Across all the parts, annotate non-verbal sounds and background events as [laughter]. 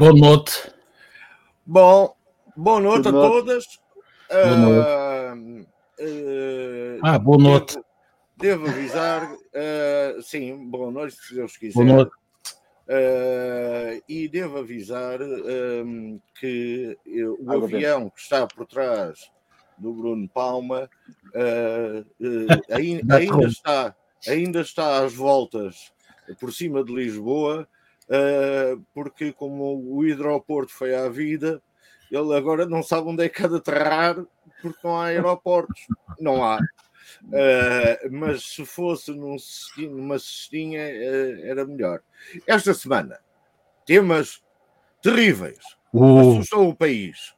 Boa noite. Bom, boa noite a Boa noite. todas. Boa Ah, ah, Ah, boa noite. Devo, devo avisar, ah, sim, boa noite, se Deus quiser. Boa noite. E devo avisar ah, que o Água avião que está por trás do Bruno Palma [laughs] ainda, rumo. está, ainda está às voltas por cima de Lisboa, porque como o hidroporto foi à vida, ele agora não sabe onde é que há de aterrar porque não há aeroportos. Não há. Uh, mas se fosse num cestinho- numa cestinha uh, era melhor. Esta semana, temas terríveis Uh, assustam o país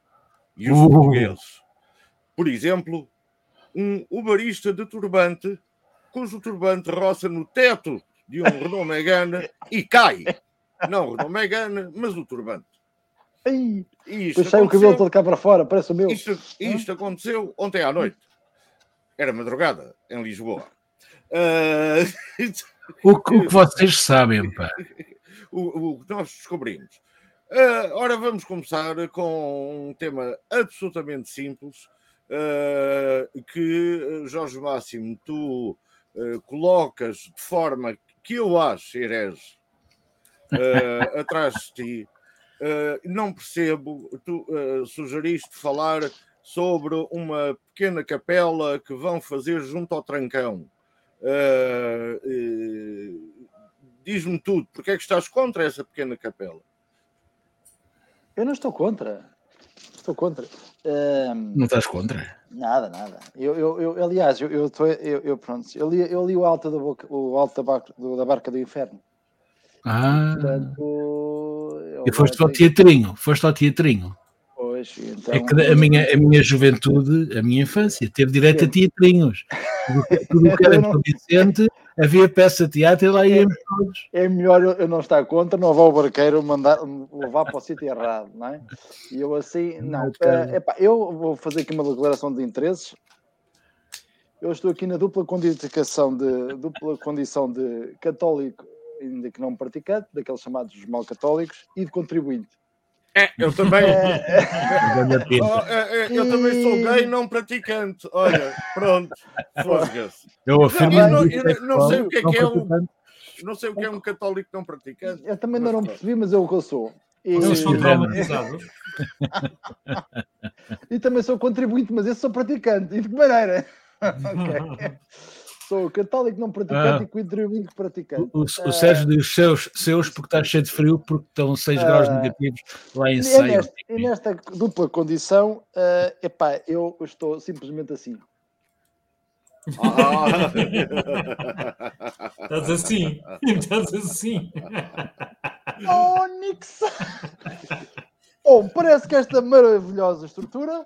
e os Uh. portugueses. Por exemplo, um uberista de turbante cujo turbante roça no teto de um Renault Megane e cai. Não o Renault Megane, mas o turbante. Ai, isto deixei o cabelo aconteceu- todo cá para fora, parece o meu. isto, isto aconteceu ontem à noite. Era madrugada, em Lisboa. Ah, [laughs] o, que, o que vocês sabem, pá. [laughs] o, o que nós descobrimos. Ah, ora, vamos começar com um tema absolutamente simples ah, que, Jorge Máximo, tu ah, colocas de forma que eu acho herege ah, atrás de ti. Ah, não percebo, tu ah, sugeriste falar sobre uma pequena capela que vão fazer junto ao Trancão. Diz-me tudo, porque é que estás contra essa pequena capela? Eu não estou contra. Estou contra. Ahm, Não estás contra? nada, nada. Eu, eu, eu- aliás, eu, eu, tô- eu, eu- pronto, eu li, eu li o alto, da, boca, o alto da, barca, do- da barca do inferno. Ah, Portanto, e foste ao teatrinho, foste ao teatrinho. Pois, então, É que a minha, a minha juventude, a minha infância, teve direito a teatrinhos. Tudo o que [laughs] era Vicente, havia peça de teatro e lá íamos todos. é melhor eu, não estar contra, não levar o barqueiro mandar, levar para o sítio errado, não é? E eu assim, não. Caro. eh, epá, eu vou fazer aqui uma declaração de interesses. Eu estou aqui na dupla condição de dupla condição de católico, ainda que não praticante, daqueles chamados mal católicos, e de contribuinte. Eu [laughs] também. Grande Oh, é, é, eu também sou gay não praticante. Olha, pronto. Fosga-se. Eu afirmo Não, eu não- eu não sei o que é que é praticante. Não sei o que é um católico não praticante. Eu também ainda não percebi, mas é o que eu sou. E, Vocês são traumatizados. [laughs] e também sou contribuinte, mas esse sou praticante. E de que maneira? [laughs] Ok. Sou católico não praticante Ah. e contribuinte praticante. O, o- o Sérgio diz seus, seus porque está cheio de frio, porque estão 6 Ah. graus negativos lá em E é Ceia. nesta, e nesta dupla condição, eh, epá, eu estou simplesmente assim. Ah. [laughs] Estás assim. Estás assim. Onix! Bom, parece que esta maravilhosa estrutura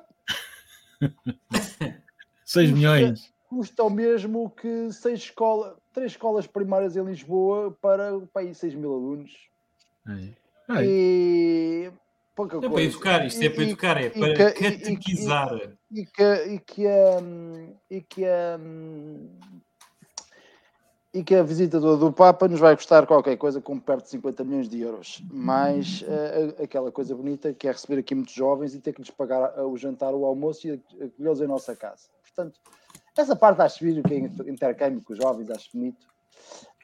6 milhões. Custa o mesmo que seis escolas, três escolas primárias em Lisboa para, para aí 6 mil alunos. Ai. Ai. E pouca É para coisa. educar, isto é para E- educar, é e para e- e- catequizar. e que, e que, hum, e que, hum, e que a visita do, do Papa nos vai custar qualquer coisa com perto de 50 milhões de euros. Mais eh, a- aquela coisa bonita que é receber aqui muitos jovens e ter que lhes pagar eh, o jantar, o almoço e acolhê-los em nossa casa. Portanto, essa parte acho bonito, que é intercâmbio com os jovens, acho bonito.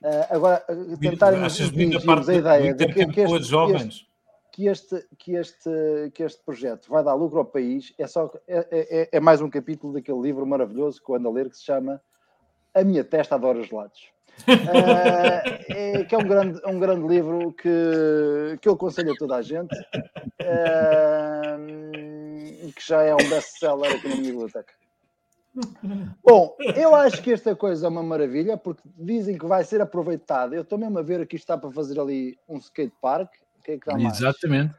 Eh, agora, eh, tentarem Achas bonita a parte a ideia de que, que com este, os jovens? que este, que, este, que este projeto vai dar lucro ao país é, só, é, é, é mais um capítulo daquele livro maravilhoso que eu ando a ler que se chama A Minha Testa Adora Gelados. Eh, é, que é um grande, um grande livro que, que eu aconselho a toda a gente e que já é um best-seller aqui na minha biblioteca. Bom, eu acho que esta coisa é uma maravilha porque dizem que vai ser aproveitada. Eu estou mesmo a ver que isto está para fazer ali um skate park. O que é que dá mais? Exatamente.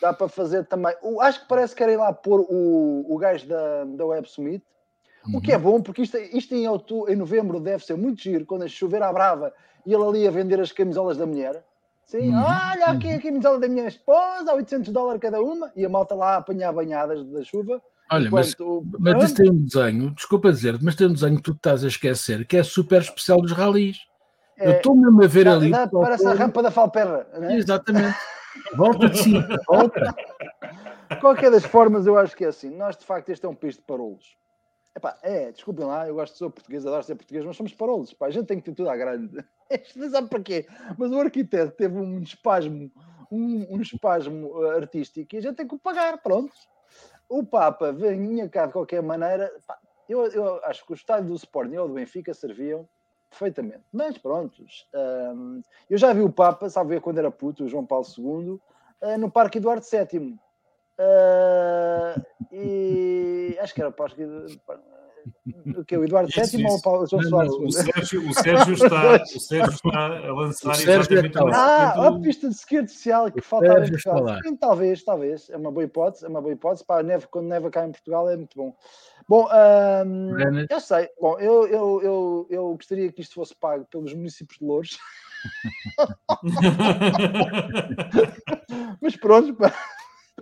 Dá para fazer também. o- acho que parece que querem lá pôr o, o gajo da, da Web Summit. O que é bom, porque isto, isto em, outubro, em novembro deve ser muito giro, quando a chover à brava e ele ali a vender as camisolas da mulher. Sim, Uhum. olha aqui a camisola da minha esposa, 800 dólares cada uma, e a malta lá a apanhar banhadas da chuva. Olha, mas, enquanto mas isso tem um desenho, desculpa dizer, mas tem um desenho que tu estás a esquecer, que é super especial dos ralis. Eu É, estou mesmo a ver ali. dá- parece a rampa da Falperra. Não é? Exatamente. Volta de cima, volta. Qualquer das formas, eu acho que é assim. Nós, de facto, este é um país de parolos. Epá, é, desculpem lá, eu gosto de ser português, adoro ser português, mas somos parolos. Pá, a gente tem que ter tudo à grande. [laughs] Isto não sabe para quê. Mas o arquiteto teve um espasmo, um, um espasmo uh, artístico e a gente tem que o pagar, pronto. O Papa vinha cá de qualquer maneira. Pá, eu, eu acho que o estádio do Sporting ou do Benfica serviam perfeitamente. Mas pronto, hum, eu já vi o Papa, sabe ver quando era puto, o João Paulo II, uh, no Parque Eduardo VII. Uh, e acho que era o Parque o que o Eduardo VII ou o Paulo João Soares o Sérgio, o Sérgio está, [laughs] o Sérgio está a lançar exatamente o Ah, a pista de ski artificial que faltava em Portugal. Sim, talvez, talvez. É uma boa hipótese, é uma boa hipótese. Pá, neve, quando neva cá em Portugal é muito bom. Bom, um, eu sei. Bom, eu, eu, eu, eu gostaria que isto fosse pago pelos municípios de Louros. [laughs] Mas pronto, pá.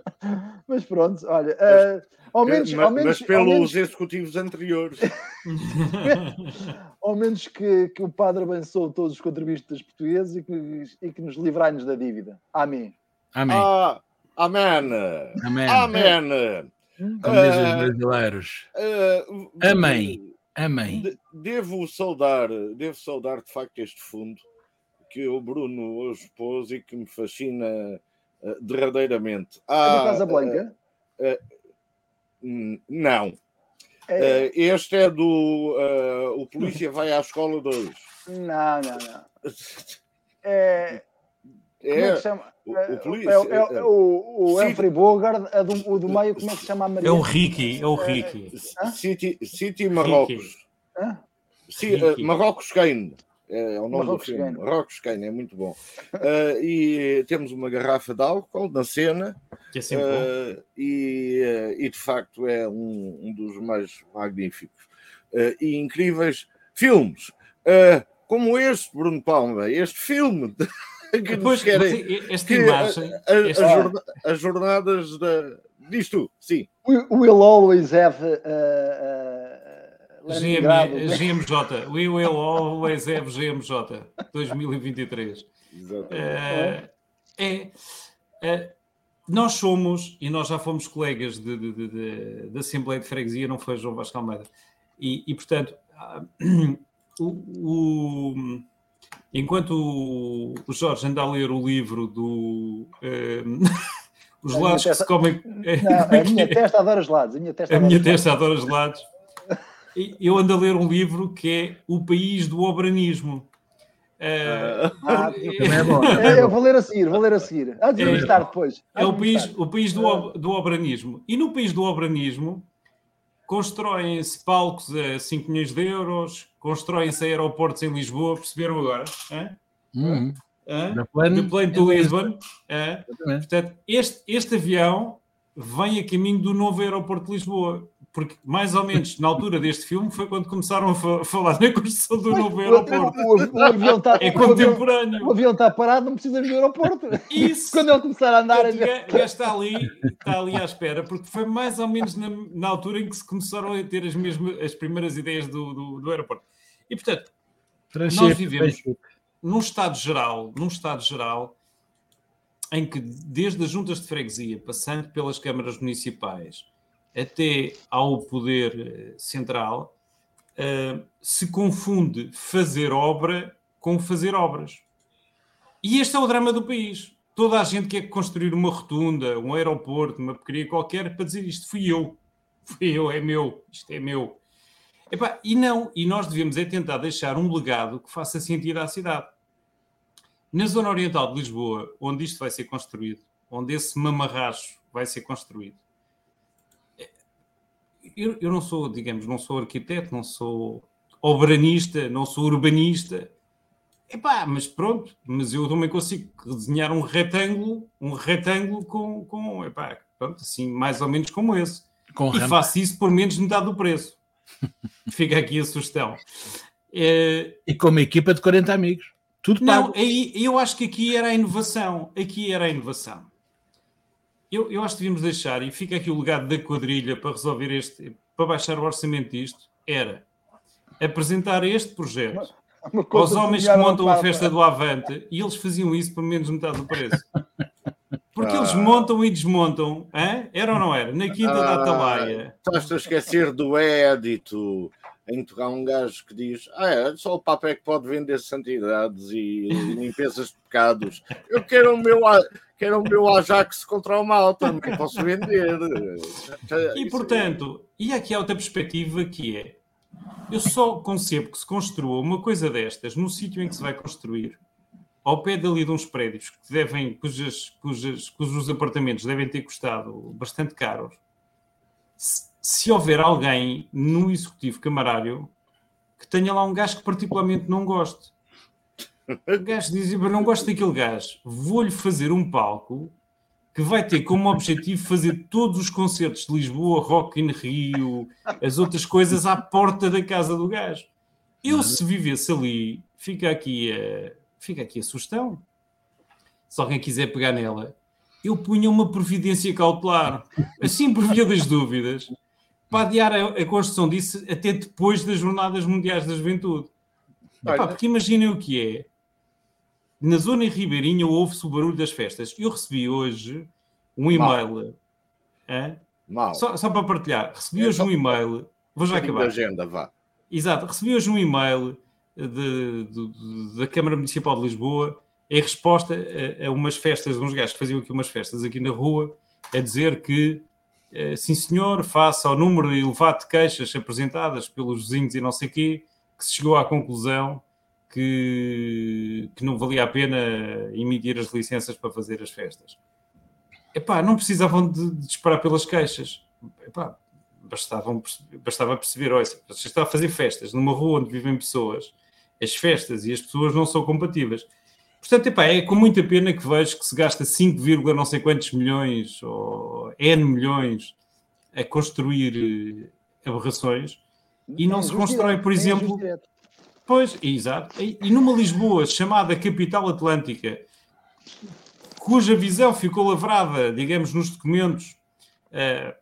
[laughs] Mas pronto, olha, uh, ao menos, mas, ao menos, mas pelos menos, executivos anteriores. [laughs] ao menos que, que o padre abençoe todos os contribuintes portugueses e que, e que nos livrai-nos da dívida. Amém. Amém. Ah, amém. Amém. Amém. Como dizem os brasileiros. Uh, Amém. Amém. de- Devo saudar, devo saudar de facto este fundo que o Bruno hoje pôs e que me fascina uh, derradeiramente. É da Ah, Casa Blanca? Hum, Não. É, este é do uh, O Polícia Vai à Escola 2. não, não, não. [laughs] É, como é É, que se chama? o- É, é, é, é, o, o Sim. Humphrey Bogart, a do, o do meio, como é que se chama a Maria? É o Ricky, é o Ricky. City, City Marrocos. Ricky. eh, Marrocos Kane. É o nome Marrocos do filme. Marrocos Kane, é muito bom. Eh, [laughs] e temos uma garrafa de álcool na cena. Que é sempre bom. eh, e, eh, e de facto é um, um dos mais magníficos e incríveis filmes. como este, Bruno Palma, este filme [laughs] que nos Depois, querem. esta que imagem, a- a- esta- as, jorna- as jornadas da. Diz tu, sim. We will always have uh, uh. GM, GMJ, We Will Always Have GMJ 2023. Exatamente. Eh, é, é, nós somos, e nós já fomos colegas de, de, de, de- da Assembleia de Freguesia, não foi João Vasco Almeida, e, e, portanto, ah, [clears throat] o, o- enquanto o, o Jorge anda a ler o livro do eh, [laughs] Os lados que se comem. Não, a minha testa adora gelados. A minha testa A adora minha gelados. testa adora gelados. Eu ando a ler um livro que é O País do Obranismo. Eh, Ah, Também é bom. É, eu vou ler a seguir, vou ler a seguir. Antes de É. listar depois. É o país, o país do, do obranismo. E no país do obranismo constroem-se palcos a 5 milhões de euros, constroem-se aeroportos em Lisboa, perceberam agora? Hã? Hum, Hã? plano, De plane to Lisbon. Portanto, este, este avião vem a caminho do novo aeroporto de Lisboa. Porque, mais ou menos, na altura deste filme, foi quando começaram a fa- falar na construção do novo O, aeroporto. o- o avião está [laughs] É o avião- contemporâneo. o avião está parado, não precisa vir do aeroporto. Isso! [laughs] Quando ele começar a andar, Portanto, gajo está ali, está ali à espera, porque foi mais ou menos na, na altura em que se começaram a ter as, mesmas, as primeiras ideias do, do, do aeroporto. E, portanto, Nós vivemos- num estado geral, num estado geral, em que desde as juntas de freguesia, passando pelas câmaras municipais, até ao poder eh, central, eh, se confunde fazer obra com fazer obras. E este é o drama do país. Toda a gente quer construir uma rotunda, um aeroporto, uma porcaria qualquer, para dizer isto fui eu. Fui eu, é meu, isto é meu. E não, e nós devemos é tentar deixar um legado que faça sentido à cidade. Na zona oriental de Lisboa, onde isto vai ser construído, onde esse mamarracho vai ser construído, eu, eu não sou, digamos, não sou arquiteto, não sou obranista, não sou urbanista. Epá, mas pronto, mas eu também consigo desenhar um retângulo, um retângulo com, com epá, pronto, assim, mais ou menos como esse. Com E rampa. faço isso por menos de metade do preço. [laughs] Fica aqui a sugestão. Eh, E com uma equipa de 40 amigos. Tudo não, pago. aí, eu acho que aqui era a inovação. Aqui era a inovação. Eu, eu acho que devíamos deixar, e fica aqui o legado da quadrilha para resolver este, para baixar o orçamento disto, era apresentar este projeto Uma coisa aos homens que montam a festa do Avante e eles faziam isso por menos de metade do preço. [laughs] Porque eles Ah. montam e desmontam, hã? era ou não era? Na Quinta da Ah, Atalaia. Estás a esquecer do édito em que há um gajo que diz: Ah, é, só o Papa é que pode vender santidades e limpezas de pecados. Eu quero o meu, quero o meu Ajax contra o mal, também posso vender. E portanto, e aqui há outra perspectiva que é: eu só concebo que se construa uma coisa destas no sítio em que se vai construir, ao pé dali de uns prédios que devem, cujas, cujas, cujos apartamentos devem ter custado bastante caros. Se, houver alguém no executivo camarário que tenha lá um gajo que particularmente não goste. O gajo diz: "Eu não gosto daquele gajo, vou-lhe fazer um palco que vai ter como objetivo fazer todos os concertos de Lisboa, Rock in Rio, as outras coisas à porta da casa do gajo. Eu, se vivesse ali, fica aqui a, fica aqui a sugestão. Se alguém quiser pegar nela, eu punha uma providência cautelar, assim por via das dúvidas, para adiar a, a construção disso até depois das Jornadas Mundiais da Juventude. Epá, porque imaginem o que é. Na zona em Ribeirinha ouve-se o barulho das festas. Eu recebi hoje um e-mail. Só, só para partilhar. Recebi É, hoje um e-mail. Vou já acabar. agenda, vá. Exato. Recebi hoje um e-mail de- de- de- da Câmara Municipal de Lisboa em resposta a, a umas festas, de uns gajos que faziam aqui umas festas aqui na rua, a dizer que, sim senhor, face ao número elevado de queixas apresentadas pelos vizinhos e não sei quê, que se chegou à conclusão que, que não valia a pena emitir as licenças para fazer as festas. Epá, não precisavam de, de esperar pelas queixas. Epá, bastavam, bastava perceber, olha, você está a fazer festas numa rua onde vivem pessoas, as festas e as pessoas não são compatíveis. Portanto, epá, é com muita pena que vejo que se gasta 5, vírgula não sei quantos milhões ou N milhões a construir eh, aberrações e não Tem se constrói, por tem exemplo. Pois, exato. E, numa Lisboa chamada Capital Atlântica, cuja visão ficou lavrada, digamos, nos documentos eh,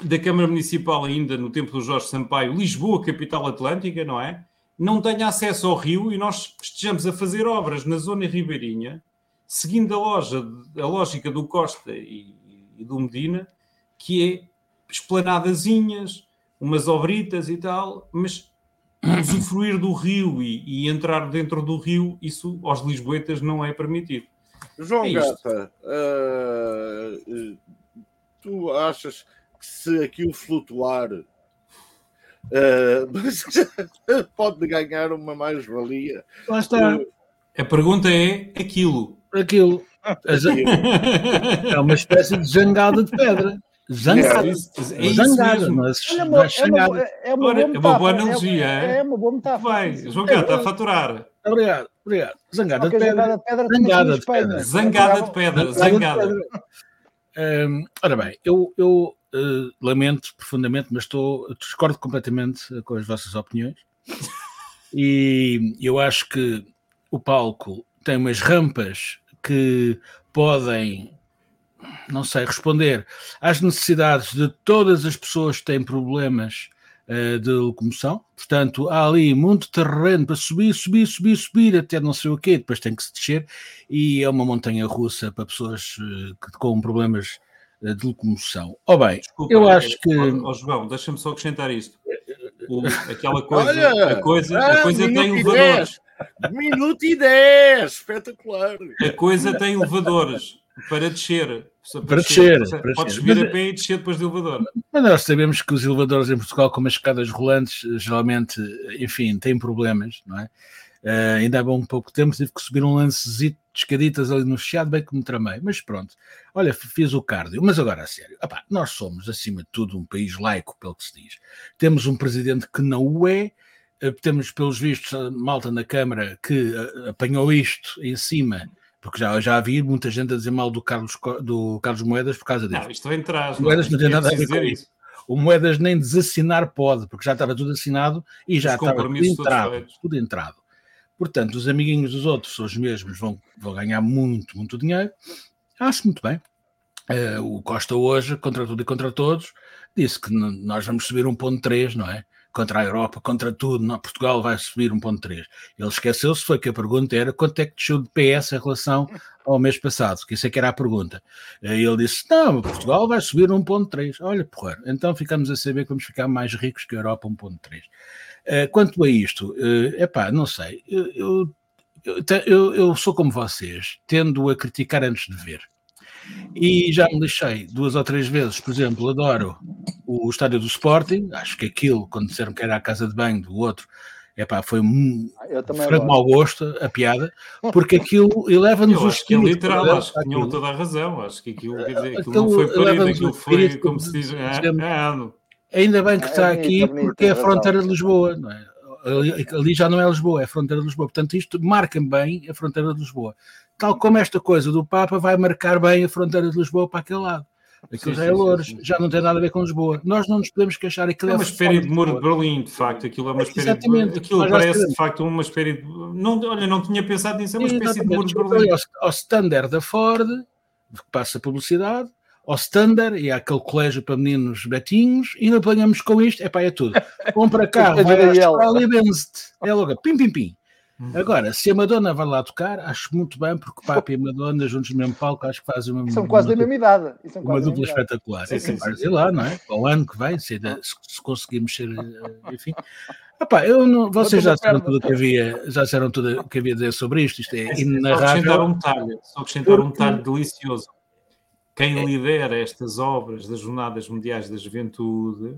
da Câmara Municipal ainda no tempo do Jorge Sampaio, Lisboa, Capital Atlântica, não é? Não tenha acesso ao rio e nós estejamos a fazer obras na zona ribeirinha, seguindo a, loja, a lógica do Costa e, e do Medina, que é esplanadazinhas, umas obritas e tal, mas [coughs] usufruir do rio e, e entrar dentro do rio, isso aos lisboetas não é permitido. João É. Gata, ah, tu achas que se aquilo flutuar ah, [laughs] pode ganhar uma mais-valia? Lá está. A pergunta é aquilo. Aquilo. As- É uma espécie de jangada de pedra. Zangada. é Zangada, mas é uma, é uma, é uma Ora, boa é uma boa metáfora, analogia, É, uma boa metáfora. Vai. João Gata, a faturar. Obrigado, obrigado. Zangada de pedra. de Zangada de pedra. Zangada de pedra, Zangada zangada. Hum, ora bem, eu, eu eh, lamento profundamente, mas estou, discordo completamente com as vossas opiniões. E eu acho que o palco tem umas rampas que podem, não sei, responder às necessidades de todas as pessoas que têm problemas eh, de locomoção. Portanto, há ali muito terreno para subir, subir, subir, subir, até não sei o quê, depois tem que se descer. E é uma montanha russa para pessoas eh, que, com problemas eh, de locomoção. Oh bem, Desculpa, eu acho que. ó- ó, João, deixa-me só acrescentar isto. O- aquela coisa, Olha, a coisa, ah, a coisa tem minuto e elevadores. dez. Minuto e 10, espetacular. A coisa tem elevadores para descer. Para descer, Podes para descer. subir a pé e descer depois do elevador. Mas nós sabemos que os elevadores em Portugal, como as escadas rolantes, eh, geralmente, eh, enfim, têm problemas, não é? Eh, ainda há bom pouco tempo tive que subir um lancezito de escaditas ali no Chiado, bem que me tramei. Mas pronto, olha, fiz o cardio. Mas agora, a sério, opá, nós somos, acima de tudo, um país laico, pelo que se diz. Temos um presidente que não o é, eh, temos, pelos vistos, a malta na Câmara que eh, apanhou isto em cima, porque já, já havia muita gente a dizer mal do Carlos, do Carlos Moedas por causa disso. Não, isto vem atrás. Moedas não tem é nada a ver com isso. O Moedas nem desassinar pode, porque já estava tudo assinado e já Os estava tudo entrado. Tudo entrado. Portanto, os amiguinhos dos outros, os mesmos, vão, vão ganhar muito, muito dinheiro. Acho muito bem. Eh, o Costa hoje, contra tudo e contra todos, disse que nós vamos subir 1.3, não é? contra a Europa, contra tudo, não, Portugal vai subir 1.3. Ele esqueceu-se, foi que a pergunta era quanto é que desceu de PS em relação ao mês passado, que isso é que era a pergunta. E ele disse, não, Portugal vai subir 1.3. Olha, porra, então ficamos a saber que vamos ficar mais ricos que a Europa 1.3. Uh, quanto a isto, é uh, pá, não sei, eu, eu, eu, eu sou como vocês, tendo a criticar antes de ver. E já me lixei duas ou três vezes, por exemplo, adoro o estádio do Sporting, acho que aquilo, quando disseram que era a casa de banho do outro, epá, foi um franco mau gosto, a piada, porque aquilo eleva-nos os que é literal, acho que tinham toda a razão, acho que aquilo, quer dizer, aquilo, aquilo não foi parido, aquilo foi, como se diz, é, é, Ainda bem que é, está aqui, porque é a fronteira de Lisboa, não é? Ali, já não é Lisboa, é a fronteira de Lisboa. Portanto, isto marca bem a fronteira de Lisboa tal como esta coisa do Papa vai marcar bem a fronteira de Lisboa para aquele lado. Aquilo sim, já é Louros, já não tem nada a ver com Lisboa. Nós não nos podemos queixar. Aquilo é, é uma espécie de muro de Berlim, de facto. Aquilo é uma espécie Exatamente. de. Aquilo parece, de facto, uma espécie de. Não, olha, não tinha pensado nisso, é uma espécie de muro de Berlim. Ao, ao standard da Ford, que passa publicidade, ao standard e àquele colégio para meninos betinhos, e não apanhamos com isto. É pá, é tudo. Compra [laughs] carro, vai à e benze-te. É logo, pim, pim, pim. Uhum. Agora, se a Madonna vai lá tocar, acho muito bem, porque o Papa e a Madonna juntos no mesmo palco, acho que fazem uma. São quase uma, da mesma idade. uma dupla espetacular. Sim, sim, sim, sim. lá, não é? Para o ano que vem, se, [laughs] se conseguirmos ser. Eh, enfim. Epá, eu não, vocês já disseram tudo o que havia, já disseram tudo o que havia a dizer sobre isto. Isto é, é inarrável. Só acrescentar um detalhe, só acrescentar um detalhe delicioso. Quem é. lidera estas obras das Jornadas Mundiais da Juventude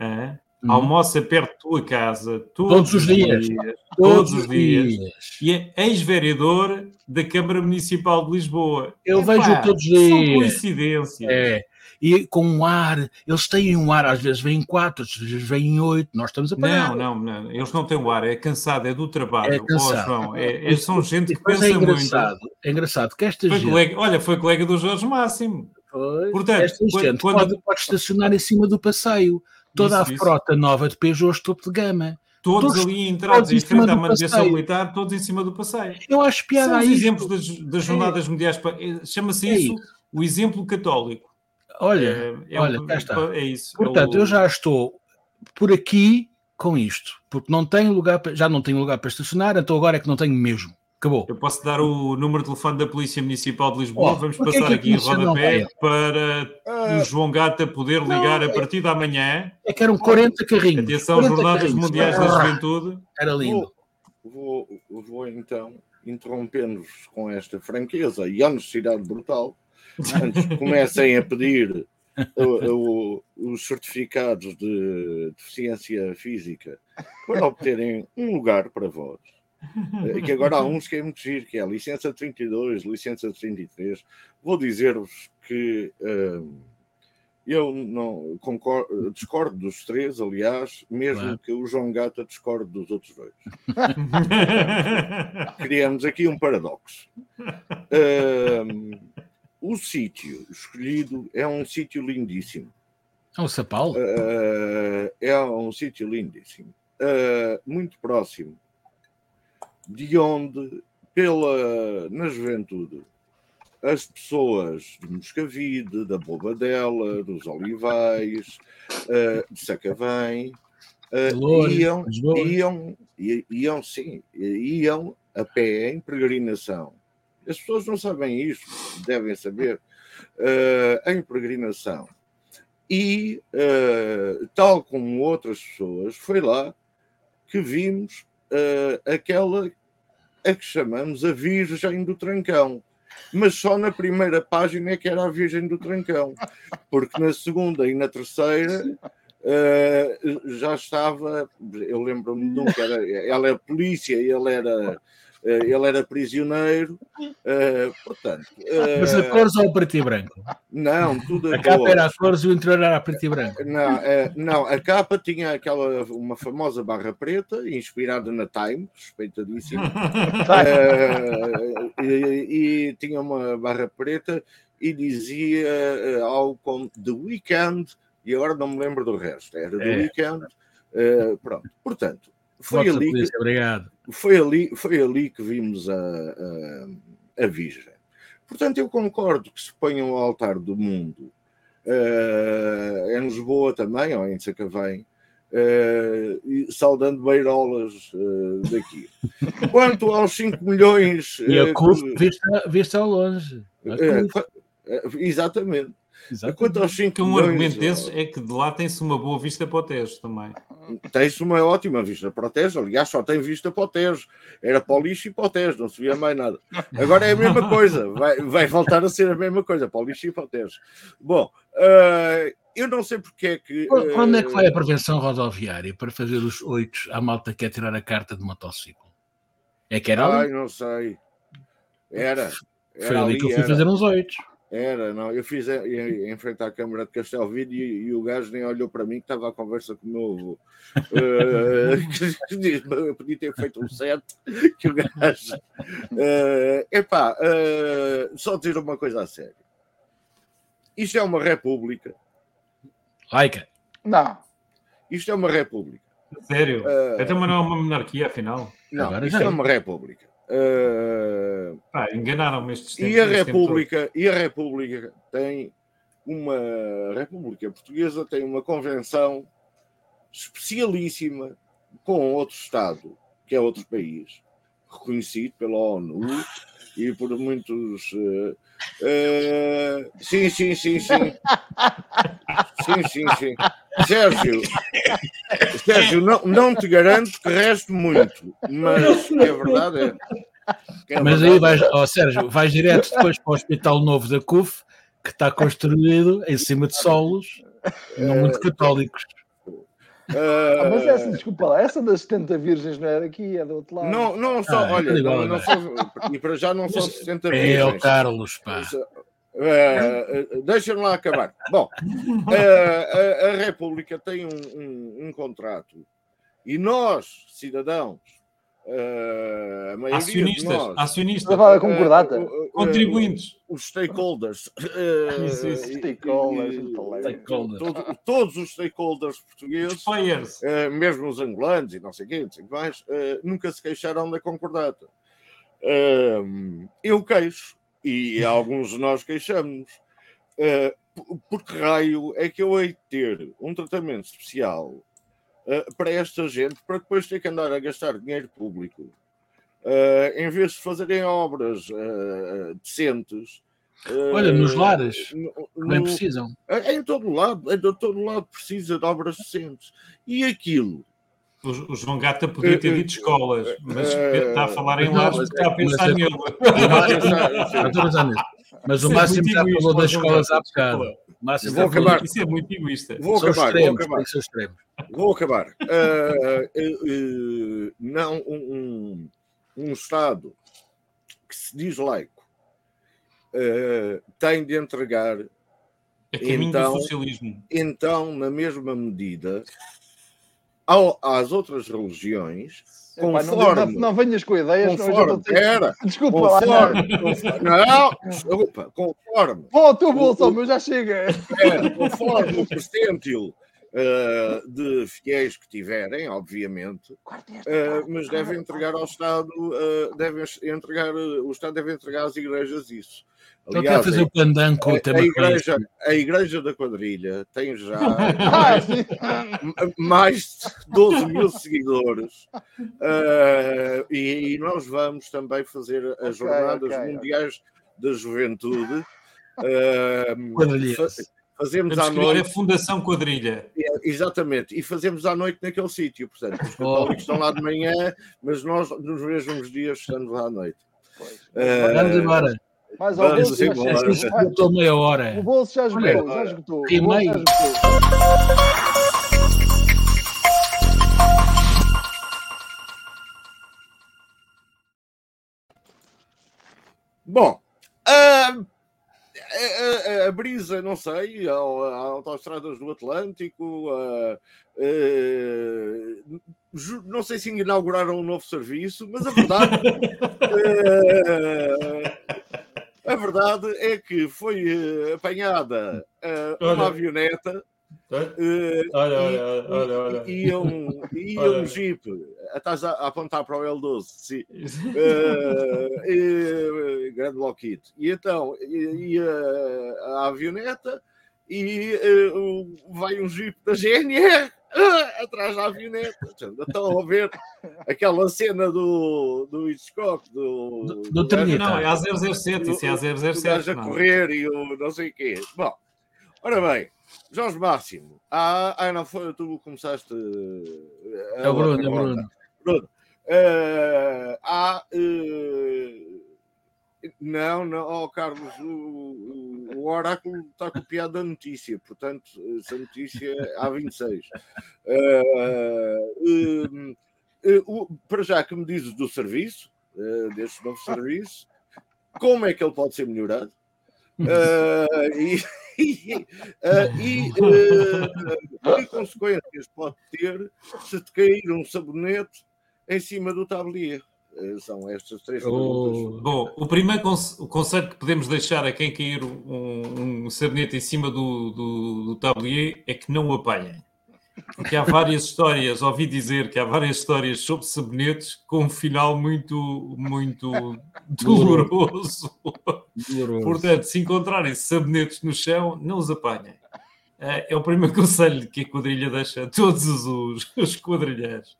é, Hum. Almoça perto da tua casa todos, todos os dias. dias todos, os dias. dias. E é ex-vereador da Câmara Municipal de Lisboa. Eu vejo todos os dias. São coincidências. É. E com um ar, eles têm um ar, às vezes vêm quatro, às vezes vêm oito, nós estamos a pagar. Não, não, não, eles não têm o ar, é cansado, é do trabalho. É cansado. Oh, João, é, eles são gente que pensa é engraçado, muito. É engraçado que esta foi gente... Colega, olha, foi colega do Jorge Máximo. Foi. Portanto, esta quando, gente quando... Pode, pode estacionar em cima do passeio toda isso, a frota isso. nova de Peugeot topo de gama. Todos, todos ali entrados em frente à manutenção militar, todos em cima do passeio. Eu acho piada São os exemplos das, das jornadas é. mundiais. Eh, chama-se é isso, isso, o exemplo católico. Olha, é, é olha, cá está. É isso. Portanto, é o... eu já estou por aqui com isto, porque não tenho lugar, para, já não tenho lugar para estacionar, então agora é que não tenho mesmo. Acabou. Eu posso dar o número de telefone da Polícia Municipal de Lisboa. Oh, Vamos passar é aqui em rodapé para uh, o João Gata poder ligar não, a partir da manhã. É que eram 40 carrinhos. Atenção, 40 Jornadas carrinhos. Mundiais da Juventude. Era lindo. Vou, vou, vou então interrompendo-vos com esta franqueza e honestidade brutal. Antes comecem a pedir o, o, os certificados de deficiência física para obterem um lugar para vós eh, que agora há uns que é muito giro, que é a licença 32, licença 33. Vou dizer-vos que uh, eu não concordo, discordo dos três, aliás, mesmo claro. que o João Gata discorde dos outros dois. [laughs] Criamos aqui um paradoxo. Uh, o sítio escolhido é um sítio lindíssimo. É o Sapal? Uh, é um sítio lindíssimo. muito próximo de onde, pela, na juventude, as pessoas de Moscavide, da Bobadela, dos Olivais, uh, de Sacavém, uh, iam, iam, iam, sim, iam a pé em peregrinação. As pessoas não sabem isto, devem saber, uh, em peregrinação. E, uh, tal como outras pessoas, foi lá que vimos uh, aquela a que chamamos a Virgem do Trancão. Mas só na primeira página é que era a Virgem do Trancão, porque na segunda e na terceira uh, já estava. Eu lembro-me nunca, era, ela era polícia e ele era eh, ele era prisioneiro, uh, portanto. Uh, Mas a cores ou preto e branco? Não, tudo a, a capa era a cores e o interior era a preto e branco. Não, uh, não, a capa tinha aquela uma famosa barra preta, inspirada na Time, respeitadíssima, e, e, tinha uma barra preta e dizia algo como The Weekend, e agora não me lembro do resto, era The é. Weekend. pronto, portanto, foi ali, que, Obrigado. Foi, ali, foi ali que vimos a, a, a Virgem. Portanto, eu concordo que se ponham ao altar do mundo uh, em Lisboa também, ou em Sacavém, Uh, e saudando beirolas uh, daqui. [laughs] Quanto aos 5 milhões. E a uh, vista, vista ao longe. exatamente. Exatamente. Quanto aos 5 Que um argumento desses é que de lá tem-se uma boa vista para o Tejo também. Tem-se uma ótima vista para o Tejo. Aliás, só tem vista para o Tejo. Era para o lixo e para o Tejo, não se via mais nada. Agora é a mesma coisa. Vai, vai voltar a ser a mesma coisa, para o lixo e para o Tejo. Bom, uh, eu não sei porque é que. Para onde é que vai a prevenção rodoviária para fazer os oito à malta que quer tirar a carta de motociclo? É que era Ai, ali? não sei. Era. Foi era ali que eu fui era. fazer uns oito. Era, não. Eu fiz em, em, em frente à Câmara de Castelvide e, e o gajo nem olhou para mim que estava à conversa com o meu avô. Uh, [laughs] [laughs] eu podia ter feito um set que o gajo. Uh, epá, uh, só dizer uma coisa a sério. Isto é uma república. Laica. Não. Isto é uma república. Sério? Uh, Então, mas não é uma monarquia, afinal. não, Agora isto já é é. uma república. Uh, Pá, enganaram-me estes E a tempos, este tempo República, e a República tem uma a República Portuguesa tem uma convenção especialíssima com outro Estado, que é outro país, reconhecido pela ONU e por muitos. eh, eh, sim, sim, sim, sim. Sim, sim, sim. Sérgio, Sérgio, não, não te garanto que reste muito, mas que é verdade é. que é Mas aí verdade. vais, ó Sérgio, vais direto depois para o Hospital Novo da CUF, que está construído em cima de solos não muito católicos. Ah, mas essa, desculpa lá, essa das 70 virgens não é daqui, é do outro lado. Não, não só, Ah, é olha, igual, não, não e para já não são 60 É o virgens. Carlos, pá. Eh, eh, Deixa-me lá acabar. Bom, a, a República tem um, um- um contrato e nós, cidadãos, a maioria de Acionistas, nós, acionistas, da concordata? eh, eh, contribuintes. os stakeholders, eh, [laughs] Isso, isso, e- stakeholders, e-. Stakeholders. todo- todos os stakeholders portugueses Players. eh, mesmo os angolanos e não sei quem, não sei o que mais, nunca se queixaram da concordata. Eu queixo, e [laughs] alguns de nós queixamos. Por- por que raio é que eu hei de ter um tratamento especial eh, para esta gente para depois ter que andar a gastar dinheiro público eh, em vez de fazerem obras eh, decentes? Olha, nos lares, no- no- precisam. em todo lado, em todo lado precisa de obras decentes. E aquilo? O, o João Gata podia ter dito escolas, mas está a falar em mas porque está a é- pensar nele. Não estou a pensar nisso. Mas o Isso é máximo muito já egoísta, falou das escolas há bocado. máximo Vou falou- acabar. Isso é muito egoísta. Vou São acabar, vou extremos, acabar. extremos. Vou acabar. [laughs] Ah, eh, eh, não um, um, um Estado que se diz laico eh, tem de entregar, É Então- do socialismo. então, na mesma medida, ao- às outras religiões, conforme. não, não venhas com ideias, conforme tenho- era, Desculpa conforme, conforme- não, desculpa, conforme. Pô, o teu bolso, meu, já chega. É, conforme o percentil eh, de fiéis que tiverem, obviamente, eh, mas devem entregar ao Estado, eh, devem entregar, o Estado deve entregar às igrejas isso. Ele quer fazer o pandan com a, a igreja, a igreja da quadrilha tem já [laughs] Ah, mais de 12 mil seguidores eh, e, e nós vamos também fazer as Ok, jornadas ok, ok. mundiais da juventude. [laughs] eh, Fazemos à Vamos criar a noite Fundação Quadrilha. é, Exatamente, e fazemos à noite naquele sítio. Portanto, os Oh. católicos estão lá de manhã, mas nós nos mesmos dias estamos lá à noite. Eh, Vamos embora. Mais bolso já esgotou meia hora. O bolso já esgotou, já esgotou. e O bolso já meio. esgotou. Bom, a, a- a- a brisa, não sei, a, a autoestradas do Atlântico, não sei se inauguraram um novo serviço, mas a verdade, eh, a verdade é que foi eh, apanhada eh, uma avioneta eh, Olha, e- olha, olha, olha. e ia um, ia Olha. um jeep, estás a, apontar para o L12, sim. [laughs] Eh, eh, grande Lockheed. E então ia a avioneta e vai um jeep da GNR ah, atrás da avioneta. Estão a ver aquela cena do, do Hitchcock, do, Do- do Trinita. Não, é a 007, isso é a o gajo 007. a correr e o não sei o quê. Bom, ora bem, Jorge Máximo. Ah, ah não foi, tu começaste. eh, a É o Bruno, é o. Bruno. Bruno, eh, há. eh, não, não, ó Carlos, o, o- oráculo está copiado da notícia, portanto, essa notícia há 26. Eh, eh, eh, o- para já que me dizes do serviço, deste novo serviço, como é que ele pode ser melhorado? [laughs] E [laughs] e, eh, que consequências pode ter se te cair um sabonete em cima do tablier? São estas três perguntas. Bom, o primeiro conce- o conselho que podemos deixar a quem cair um, um sabonete em cima do, do, do tablier é que não o apanhem. Porque há várias histórias, ouvi dizer que há várias histórias sobre sabonetes com um final muito, muito doloroso. doloroso. Portanto, se encontrarem sabonetes no chão, não os apanhem. Eh, É o primeiro [laughs] conselho que a quadrilha deixa a todos os, os quadrilheiros.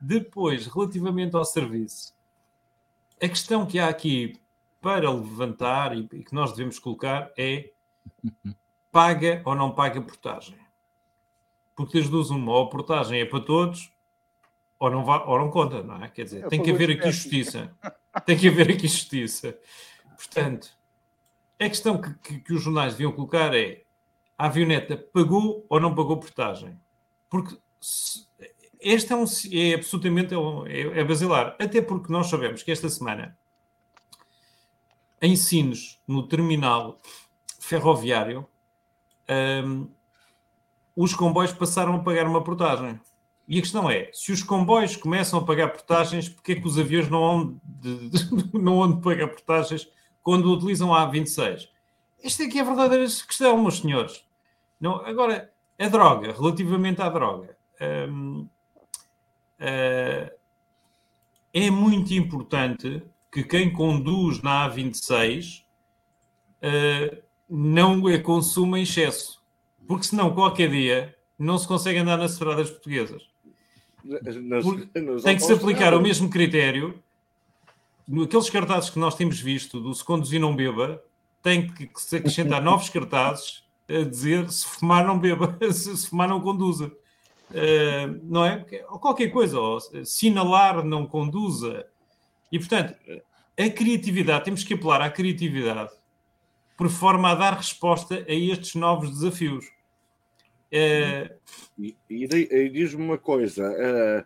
Depois, relativamente ao serviço, a questão que há aqui para levantar e que nós devemos colocar é paga ou não paga portagem? Porque das duas, uma, ou a portagem é para todos, ou não, vá, ou não conta, não é? Quer dizer, É tem que haver aqui justiça. Tem que haver aqui justiça. Portanto, a questão que, que- que os jornais deviam colocar é a avioneta pagou ou não pagou portagem? Porque se- este é, um, é absolutamente é, um- é- é basilar. Até porque nós sabemos que esta semana, em Sines, no terminal ferroviário, hum, os comboios passaram a pagar uma portagem. E a questão é, se os comboios começam a pagar portagens, porque é que os aviões não hão de, [laughs] não hão de pagar portagens quando utilizam a A26? Esta é que é a verdadeira questão, meus senhores. Não, agora, a droga, relativamente à droga, hum, eh, é muito importante que quem conduz na A26 eh, não a consuma em excesso. Porque senão, qualquer dia, não se consegue andar nas estradas portuguesas. Porque nas Tem que se aplicar o mesmo critério. Naqueles cartazes que nós temos visto do se conduzir não beba, tem que se acrescentar [laughs] novos cartazes a dizer se fumar não beba, [laughs] se fumar não conduza. Eh, não é? Ou qualquer coisa, ou sinalar não conduza. E portanto, a criatividade, temos que apelar à criatividade por forma a dar resposta a estes novos desafios. Eh, E, e di- e diz-me uma coisa: a,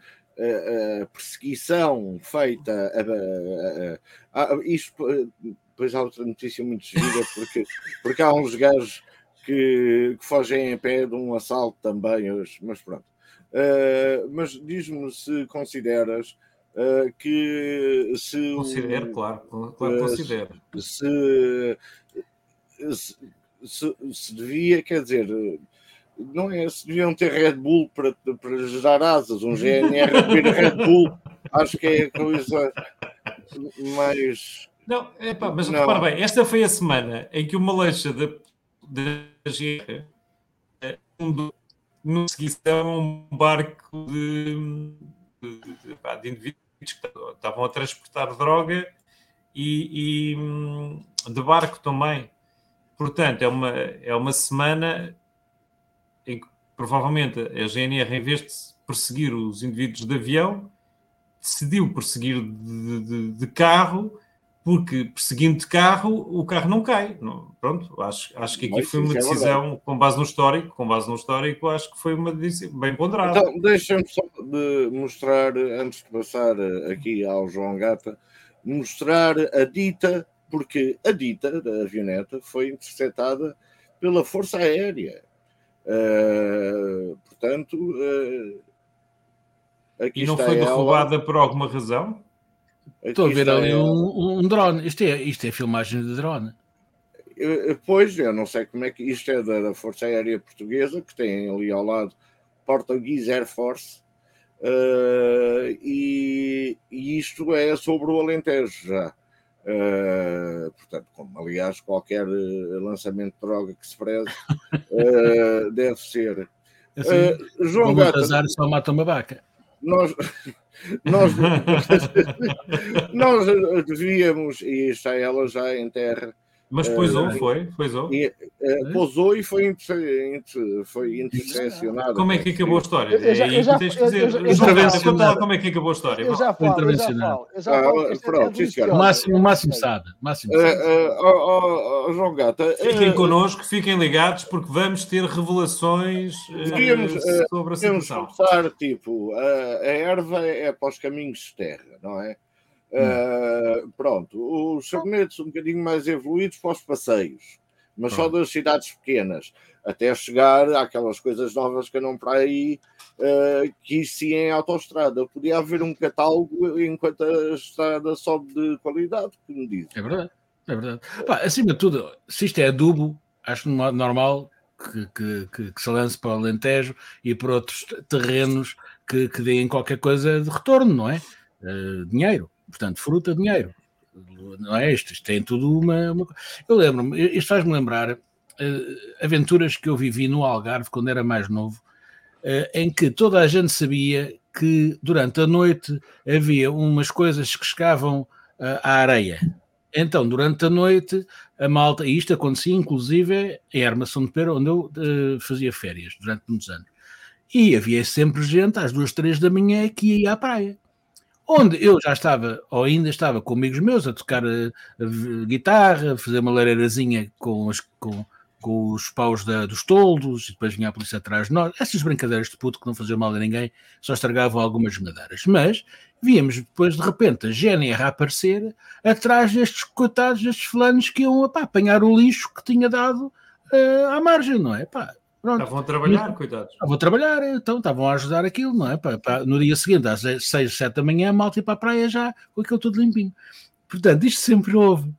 a- a perseguição feita. A, isto, eh, depois há outra notícia muito gira, porque, porque há uns gajos que, que fogem em pé de um assalto também, mas pronto. Eh, mas diz-me se consideras eh, que se. considero, claro, claro, Eh, considero. se, se, se- se devia, quer dizer, não é se deviam ter Red Bull para, para gerar asas, um GNR a beber Red Bull, acho que é a coisa mais. Não, epá, mas Não. repara bem, esta foi a semana em que uma lancha da, GR no seguição um barco de, de, de- de indivíduos que estavam a transportar droga e, e, hum, de barco também. Portanto, é uma, é uma semana em que provavelmente a GNR, em vez de perseguir os indivíduos de avião, decidiu perseguir de, de- de carro, porque perseguindo de carro, o carro não cai. Não- pronto, acho, acho que aqui Mas foi uma é decisão com base no histórico, com base no histórico, acho que foi uma decisão bem ponderada. Então, deixa-me só de mostrar, antes de passar aqui ao João Gata, mostrar a dita, porque a dita da avioneta foi interceptada pela Força Aérea. Eh, portanto, aqui e não está foi ela. derrubada por alguma razão? Aqui Estou a ver ali ela. um, um drone. Isto é, isto é filmagem de drone. Eh, Pois, eu não sei como é que isto é da, da Força Aérea Portuguesa, que tem ali ao lado Portuguese Air Force, eh, e, e isto é sobre o Alentejo já. Eh, portanto, como aliás qualquer eh, lançamento de droga que se preze, [laughs] eh, deve ser. Assim, Uh, João Gata, azar só mata uma vaca. nós, [laughs] nós, [laughs] nós devíamos, e está ela já em terra, Mas Eh, poisou, foi? Poisou. e, eh, pousou e foi, inter, inter- foi intersecionada. Como é que acabou a história? Eu já- é aí eu já- que tens que dizer. conta lá como é que acabou a história. Eu já falo, eu já intervencionado. falo. Eu já Ah, falo. é pronto, senhor. O máximo, máximo sabe. o Máximo Eh, eh, ó, ó, ó, João Gata, Fiquem eh, connosco, fiquem ligados, porque vamos ter revelações eh, Devíamos, eh, sobre a situação. começar, tipo, a erva é para os caminhos de terra, não é? Uh, pronto, os sabonetes um bocadinho mais evoluídos para os passeios, mas só das cidades pequenas, até chegar àquelas coisas novas que andam para aí, uh, que sim é autoestrada. Podia haver um catálogo enquanto a estrada sobe de qualidade, que me diz. É verdade, é verdade. Pá, acima de tudo, se isto é adubo, acho no- normal que, que, que- que se lance para o Alentejo e para outros terrenos que, que deem qualquer coisa de retorno, não é? Eh, dinheiro, portanto, fruta, dinheiro. Não é isto? Isto tem tudo uma. uma... Eu lembro-me, isto faz-me lembrar eh, aventuras que eu vivi no Algarve quando era mais novo, eh, em que toda a gente sabia que durante a noite havia umas coisas que chegavam eh, à areia. Então, durante a noite, a malta, e isto acontecia inclusive em Armação de Pera, onde eu eh, fazia férias durante muitos anos. E havia sempre gente às duas, três da manhã que ia à praia. Onde eu já estava, ou ainda estava com amigos meus, a tocar eh, a guitarra, a fazer uma lareirazinha com, com, com os paus da- dos toldos, e depois vinha a polícia atrás de nós. Essas brincadeiras de puto que não faziam mal a ninguém, só estragavam algumas madeiras. Mas víamos depois, de repente, a GNR a aparecer atrás destes coitados, destes fulanos que iam apanhar o lixo que tinha dado eh, à margem, não é? Pá, pronto. Estavam a trabalhar, coitados. Ah, vou trabalhar, então estavam a ajudar aquilo, não é? Para, para- no dia seguinte, às 6, 7 da manhã, a malta ir para a praia já com aquilo tudo limpinho. Portanto, isto sempre houve.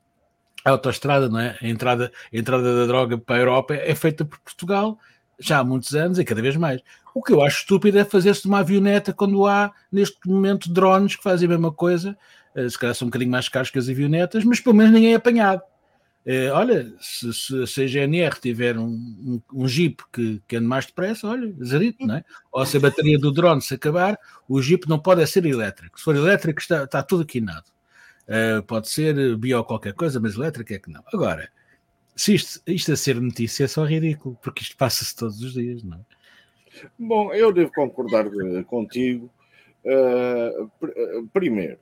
A autoestrada, não é? A entrada, a entrada da droga para a Europa é feita por Portugal já há muitos anos e cada vez mais. O que eu acho estúpido é fazer-se uma avioneta quando há, neste momento, drones que fazem a mesma coisa. Eh, Se calhar são um bocadinho mais caros que as avionetas, mas pelo menos ninguém é apanhado. Eh, olha, se, se, se a GNR tiver um, um, um jeep que, que ande mais depressa, olha, zarito, não é? Ou se a bateria do drone se acabar, o jeep não pode é ser elétrico. Se for elétrico, está, está tudo quinado. Eh, pode ser bio qualquer coisa, mas elétrico é que não. Agora, se isto, isto a ser notícia é só ridículo, porque isto passa-se todos os dias, não é? Bom, eu devo concordar eh, contigo. Uh, pr- primeiro,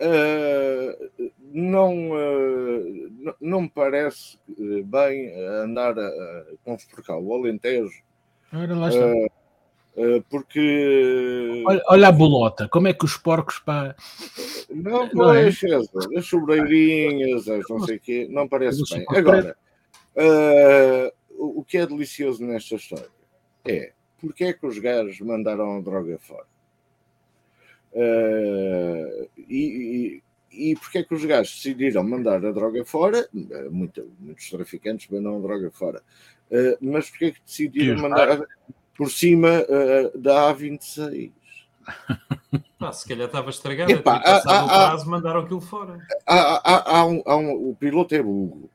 uh, não, uh, não me parece eh, bem andar a, a conspurcar o Alentejo, Ora, lá está. uh, porque. Olha, olha a bolota, como é que os porcos pá, Não, Não é? pois, César, as sobreirinhas, as não sei o quê, não parece bem. Agora, o o que é delicioso nesta história é porque é que os gajos mandaram a droga fora? Uh, e, e, e porque é que os gajos decidiram mandar a droga fora? Uh, muita- muitos traficantes mandam a droga fora. Uh, mas porque é que E decidiram os mandar por cima uh, da A26? Pá, [laughs] se calhar estava estragado, Epá, tinha passado ah, o ah, mandaram aquilo fora. há, há, há um, há um- o piloto é burro.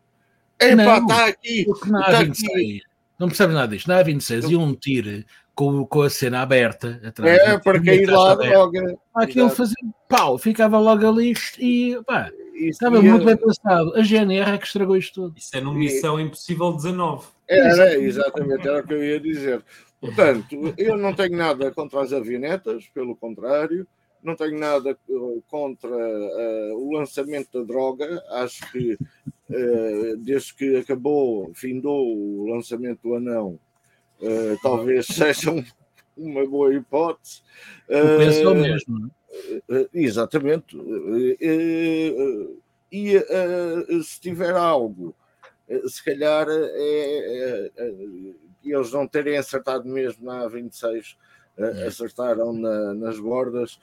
Epá, Não. está aqui. A26, não percebes nada disto, na A26 iam um tiro com, com a cena aberta atrás. É para cair lá a droga. Aquilo fazia pau, ficava logo ali e pá, Isso estava ia- muito bem pensado. A GNR é que estragou isto tudo. Isso é no Missão Impossível 19. Era, exatamente, era o que eu ia dizer. Portanto, eu não tenho nada contra as avionetas, pelo contrário, não tenho nada eh, contra eh, o lançamento da droga. Acho que eh, desde que acabou, findou o lançamento do anão, eh, talvez [laughs] seja um- uma boa hipótese. O preço é o Eh, mesmo. Eh, Exatamente. E se tiver algo, se calhar é, eles não terem acertado mesmo na A26, eh, acertaram na- nas bordas.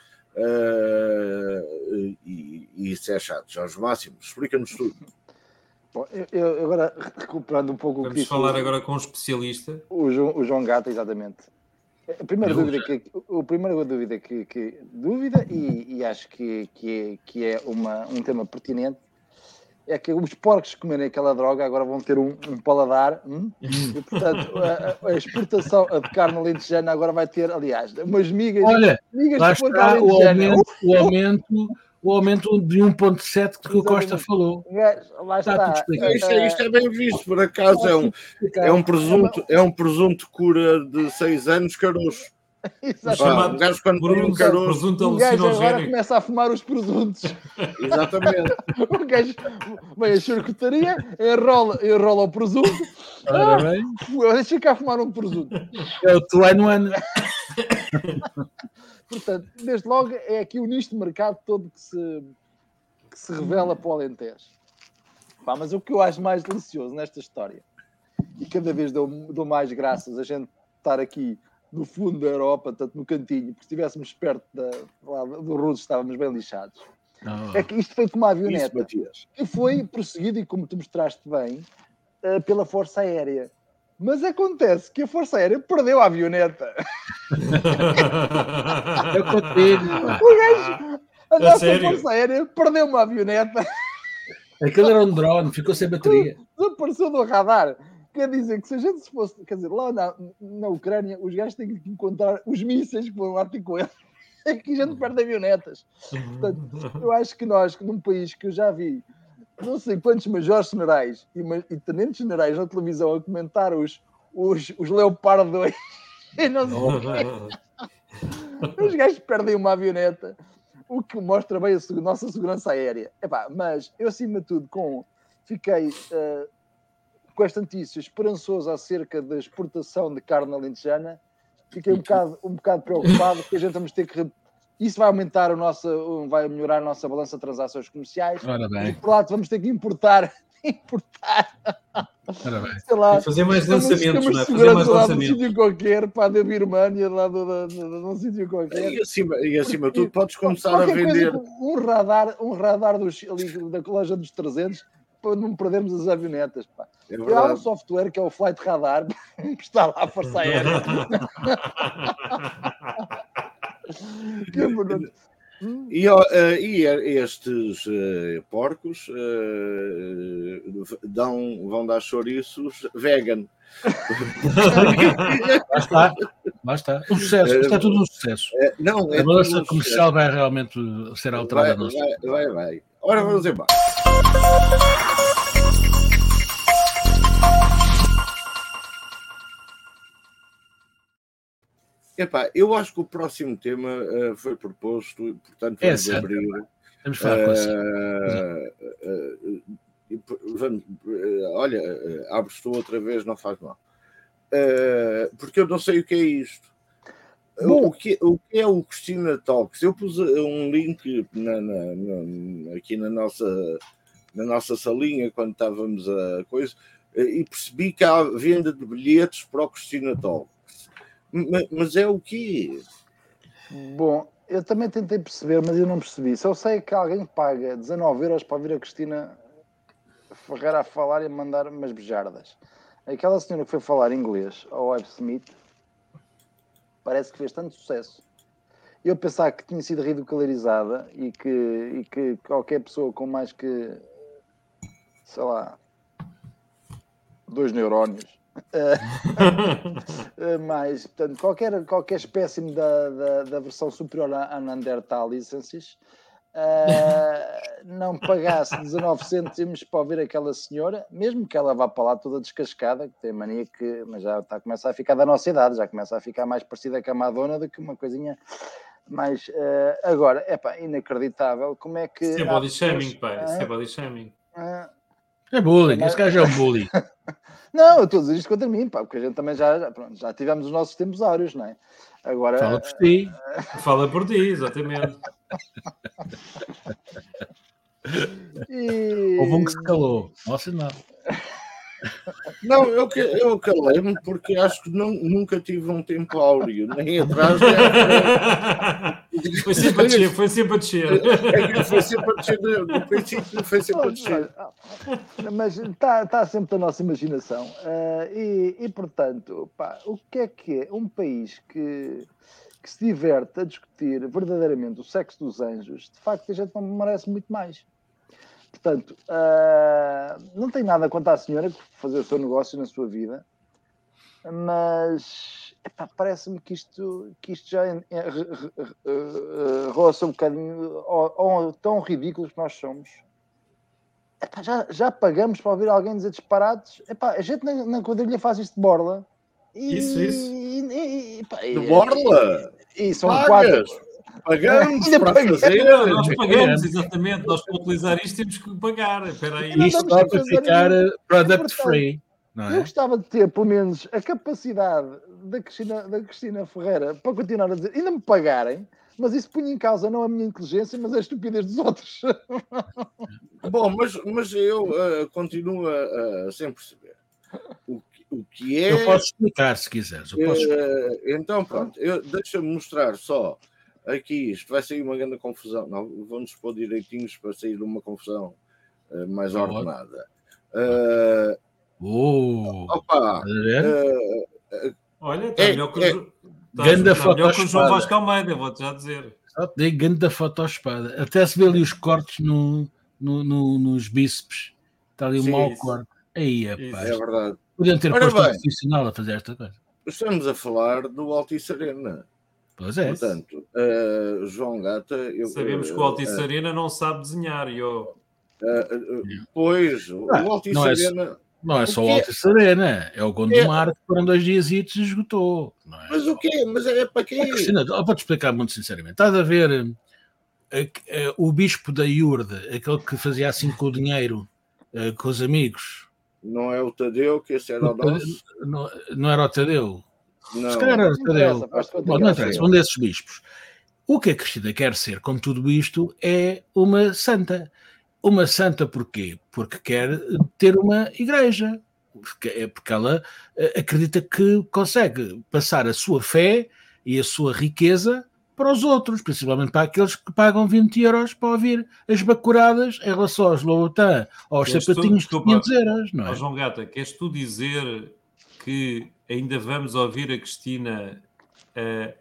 e, e isso é chato. Jorge Máximo, explica-nos tudo. Bom, eu, eu agora recuperando um pouco o que Vamos falar o- agora com um especialista. o, João, o João Gata, exatamente. A primeira dúvida que o primeira dúvida que, que- dúvida e, e acho que, que é, que é uma, um tema pertinente é que os porcos que comerem aquela droga agora vão ter um, um paladar hum? e portanto a, a, exportação de carne alentejana agora vai ter, aliás, umas migas, Olha, migas lá está o aumento, o aumento, o aumento de 1.7 que o Costa falou. Gajo, Lá Está está. tudo explicado. Isto, é- isto é bem visto, por acaso. É um, é um, presunto, é um presunto cura de 6 anos, caroço. Exatamente. Um gajo quando um caroço. presunto O gajo agora começa a fumar os presuntos. Exatamente. O [laughs] gajo vem à charcutaria, enrola, enrola o presunto, Ora bem, deixa cá fumar um presunto. é o Tuano Ano. [laughs] Portanto, desde logo é aqui o nicho de mercado todo que se, que se revela para o Alentejo. Pá, mas o que eu acho mais delicioso nesta história, e cada vez dou, dou mais graças a gente estar aqui no fundo da Europa, tanto no cantinho, porque se estivéssemos perto da, lá do Russo estávamos bem lixados. É que isto foi como a Isso, avioneta, Matias. que foi prosseguido, e como tu mostraste bem, eh, pela Força Aérea. Mas acontece que a Força Aérea perdeu a avioneta. [laughs] Eu contigo. O gajo, a nossa sério? Força Aérea perdeu uma avioneta, Aquilo era um drone, ficou sem bateria. desapareceu do radar. Quer dizer que se a gente se fosse, quer dizer, lá na, na Ucrânia, os gajos têm que encontrar os mísseis que vão lá ter com eles. [laughs] Aqui a gente perde avionetas. Portanto, eu acho que nós, num país que eu já vi não sei quantos majores generais e, e tenentes generais na televisão a comentar os, os, os Leopard 2 [laughs] e não sei [laughs] Os gajos perdem uma avioneta, o que mostra bem a nossa segurança aérea. Epá, mas eu, acima de tudo, com, fiquei eh, com esta notícia esperançoso acerca da exportação de carne alentejana. Fiquei um bocado, um bocado preocupado que a gente vamos ter que. Isso vai aumentar o nosso, vai melhorar a nossa balança de transações comerciais. Ora E bem, por lado vamos ter que importar, [laughs] importar, ora bem. sei lá, Fazer mais lançamentos, não é? Fazer mais lá de um lançamentos. sítio qualquer, pá, da Birmania, lá do, do, do, de um sítio qualquer. E acima, e acima de tudo, podes começar a coisa vender. com um radar, um radar dos, ali, da loja dos 300 para não perdermos as avionetas. Pá. É E há um software que é o Flight Radar, [laughs] que está lá a Força [laughs] Aérea. Que [laughs] é verdade. E, eh, e estes eh, porcos eh, dão, vão dar chouriços vegan. Lá está, lá está. Um sucesso, está tudo um sucesso. Não, é A balança comercial vai realmente ser alterada. Vai, vai, vai, vai. Ora, vamos embora. Epá, eu acho que o próximo tema eh, foi proposto, e, portanto É vamos certo. abrir. Vamos falar com e p- vamos, olha, abres tu outra vez, não faz mal. Porque eu não sei o que é isto. O- Bom. O que, o que é o Cristina Talks? Eu pus um link na- na- na- aqui na nossa, na nossa salinha quando estávamos a coisa e percebi que há venda de bilhetes para o Cristina Talks. Ma- Mas é o quê? Bom, eu também tentei perceber, mas eu não percebi. Só sei que alguém paga 19 euros para vir a Cristina Ferreira a falar e mandar umas bejardas. Aquela senhora que foi falar inglês ao Web Smith parece que fez tanto sucesso. Eu pensava que tinha sido ridicularizada e que, e que qualquer pessoa com mais que, sei lá, dois neurónios mas, portanto, qualquer, qualquer espécime da, da, da versão superior à, à Neanderthal Licenses uh, não pagasse 19 cêntimos para ouvir aquela senhora, mesmo que ela vá para lá toda descascada, que tem mania que, mas já está a começar a ficar da nossa idade, já começa a ficar mais parecida com a Madonna do que uma coisinha mais. uh, agora, é pá, inacreditável como é que. Isso é body pessoas- shaming, pai. Isso é body shaming. ah, É bullying, esse gajo é um bullying. [laughs] Não, eu estou a dizer isto contra mim, pá, porque a gente também já, já, pronto, já tivemos os nossos tempos áureos, não é? Agora, Fala por ti. [laughs] Fala por ti, exatamente. e... Houve um que se calou. Nossa, não. Não, eu, que- eu calei-me porque acho que não, nunca tive um tempo áureo, nem atrás nem. Foi sempre a descer, foi sempre a descer. É que foi sempre a descer, do princípio foi sempre a descer. Mas está tá sempre da nossa imaginação. Ah, e, e, portanto, pá, o que é que é um país que, que se diverte a discutir verdadeiramente o sexo dos anjos? De facto, a gente não merece muito mais. Portanto, uh, não tem nada contra a senhora fazer o seu negócio na sua vida, mas parece-me que isto, que isto já é, é, é, roça um bocadinho ao, tão ridículos que nós somos. Epá, já, já pagamos para ouvir alguém dizer disparates. Epá, a gente na, na quadrilha faz isto de borla. E, isso, isso. E, e, epá, de borla? E, são quatro. Pagamos para pagamos. fazer. Não, nós pagamos, exatamente. Nós para utilizar isto temos que pagar. Espera aí. Isto dá para ficar product free. É? Eu gostava de ter, pelo menos, a capacidade da Cristina, da Cristina Ferreira para continuar a dizer, ainda me pagarem, mas isso punha em causa não a minha inteligência, mas a estupidez dos outros. [laughs] Bom, mas, mas eu uh, continuo a, a, sem perceber. O que, o que é. Eu posso explicar se quiseres. Uh, então, pronto, deixa-me mostrar só aqui. Isto vai sair uma grande confusão. Não, vamos pôr direitinhos para sair uma confusão uh, mais ordenada. Uh, oh, opa! Olha, está é, melhor que é, o, tá, ganda tá melhor que o João Vasco Almeida, vou-te já dizer. Só te dei ganda espada. Até se vê ali os cortes no, no, no nos bíceps. Está ali um mau corte. Aí, é, pá, é verdade. Podiam ter Ora posto bem, um profissional a fazer esta coisa. Estamos a falar do Altice Arena. Pois é. Portanto, uh, João Gata. Eu, Sabemos uh, que o Altice uh, Arena não sabe desenhar. Eu... pois, ah, o Altice é Arena. Não é só o Alta Serena, é o Gondomar é. que foram dois dias e esgotou. É? Mas o quê? Mas é para quê? Cristina, vou-te explicar muito sinceramente. Estás a ver eh, eh, o bispo da Iurde, aquele que fazia assim com o dinheiro, eh, com os amigos. Não é o Tadeu, que esse era o nosso? Não, não era o Tadeu. Não. Se calhar era o Tadeu. Bom, não interessa, um desses bispos. O que a Cristina quer ser com tudo isto é uma santa. Uma santa porquê? Porque quer ter uma igreja. Porque, é porque ela eh, acredita que consegue passar a sua fé e a sua riqueza para os outros, principalmente para aqueles que pagam 20 euros para ouvir as bacuradas em relação aos Louboutin ou aos queres sapatinhos tu, de 500 euros. Não é? João Gata, queres tu dizer que ainda vamos ouvir a Cristina a,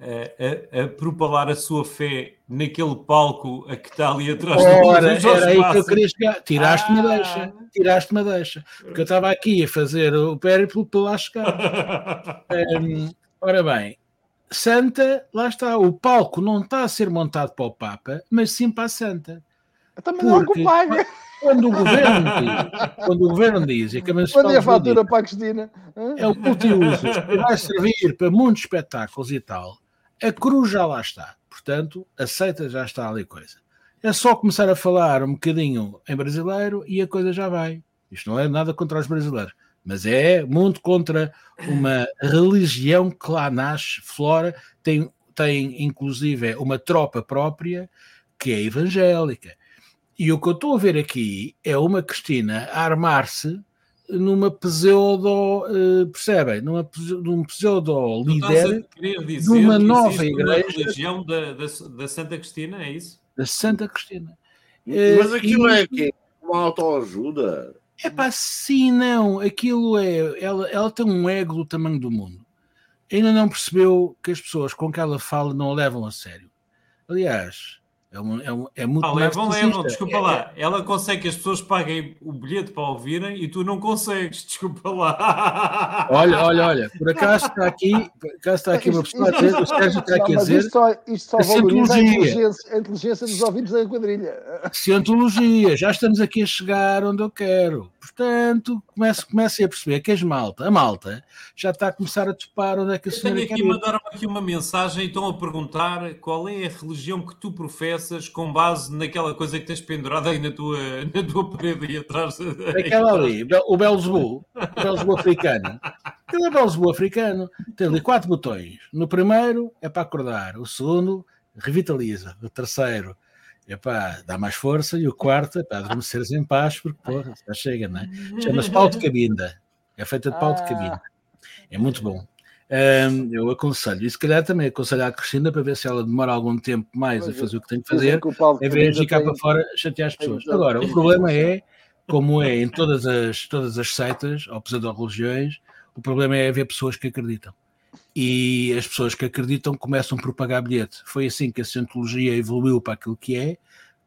a, a, propalar a sua fé naquele palco a que está ali atrás Ora, do era aí que eu queria chegar. Tiraste-me ah. deixa, tiraste-me deixa. Porque eu estava aqui a fazer o périplo para lá chegar. [laughs] um, ora bem, Santa, lá está, o palco não está a ser montado para o Papa, mas sim para a Santa. Também não que paga. Quando o governo diz, quando o governo diz, e que a quando é a fatura para a Cristina, é o multiusos que vai servir para muitos espetáculos e tal a cruz já lá está. Portanto, aceita, já está ali coisa. É só começar a falar um bocadinho em brasileiro e a coisa já vai. Isto não é nada contra os brasileiros, mas é muito contra uma religião que lá nasce, flora, tem, tem inclusive uma tropa própria que é evangélica. E o que eu estou a ver aqui é uma Cristina a armar-se numa pseudo, uh, percebem? Numa, num pseudo líder de uma nova igreja. religião da, da, da, Santa Cristina, é isso? Da Santa Cristina. Mas eh, aquilo uh, é que uma autoajuda. É pá, sim, não. Aquilo é. Ela, ela tem um ego do tamanho do mundo. Ainda não percebeu que as pessoas com que ela fala não a levam a sério. Aliás, é, um, é, um, é muito ah, levam, levam, desculpa é, lá. É. Ela consegue que as pessoas paguem o bilhete para ouvirem e tu não consegues, [laughs] desculpa lá. Olha, olha, olha, por acaso está aqui, por acaso está aqui uma pessoa a dizer, o Sérgio está aqui a dizer. Isto só, isto só valoriza a inteligência, a inteligência dos ouvintes da quadrilha. Cientologia, já estamos aqui a chegar onde eu quero. Portanto, comece, comece a perceber que as malta, a malta, já está a começar a topar onde é que a senhora quer aqui mandaram aqui uma mensagem e estão a perguntar qual é a religião que tu professas com base naquela coisa que tens pendurada aí na tua, na tua parede aí atrás. Aquela ali, o Belzebu, o Belzebu africano. Aquele é Belzebu africano. Tem ali quatro botões. No primeiro é para acordar, o segundo revitaliza, o terceiro epá, dá mais força, e o quarto é para adormeceres em paz, porque porra, já chega, não é? Chama-se pau de cabinda, é feita de pau de cabinda, é muito bom. Um, eu aconselho, e se calhar também aconselho à Cristina para ver se ela demora algum tempo mais a fazer o que tem que fazer, em vez de ficar para fora chatear as pessoas. Agora, o problema é, como é em todas as, todas as seitas ou pseudo-religiões, o problema é haver pessoas que acreditam e as pessoas que acreditam começam por pagar bilhete. Foi assim que a Cientologia evoluiu para aquilo que é,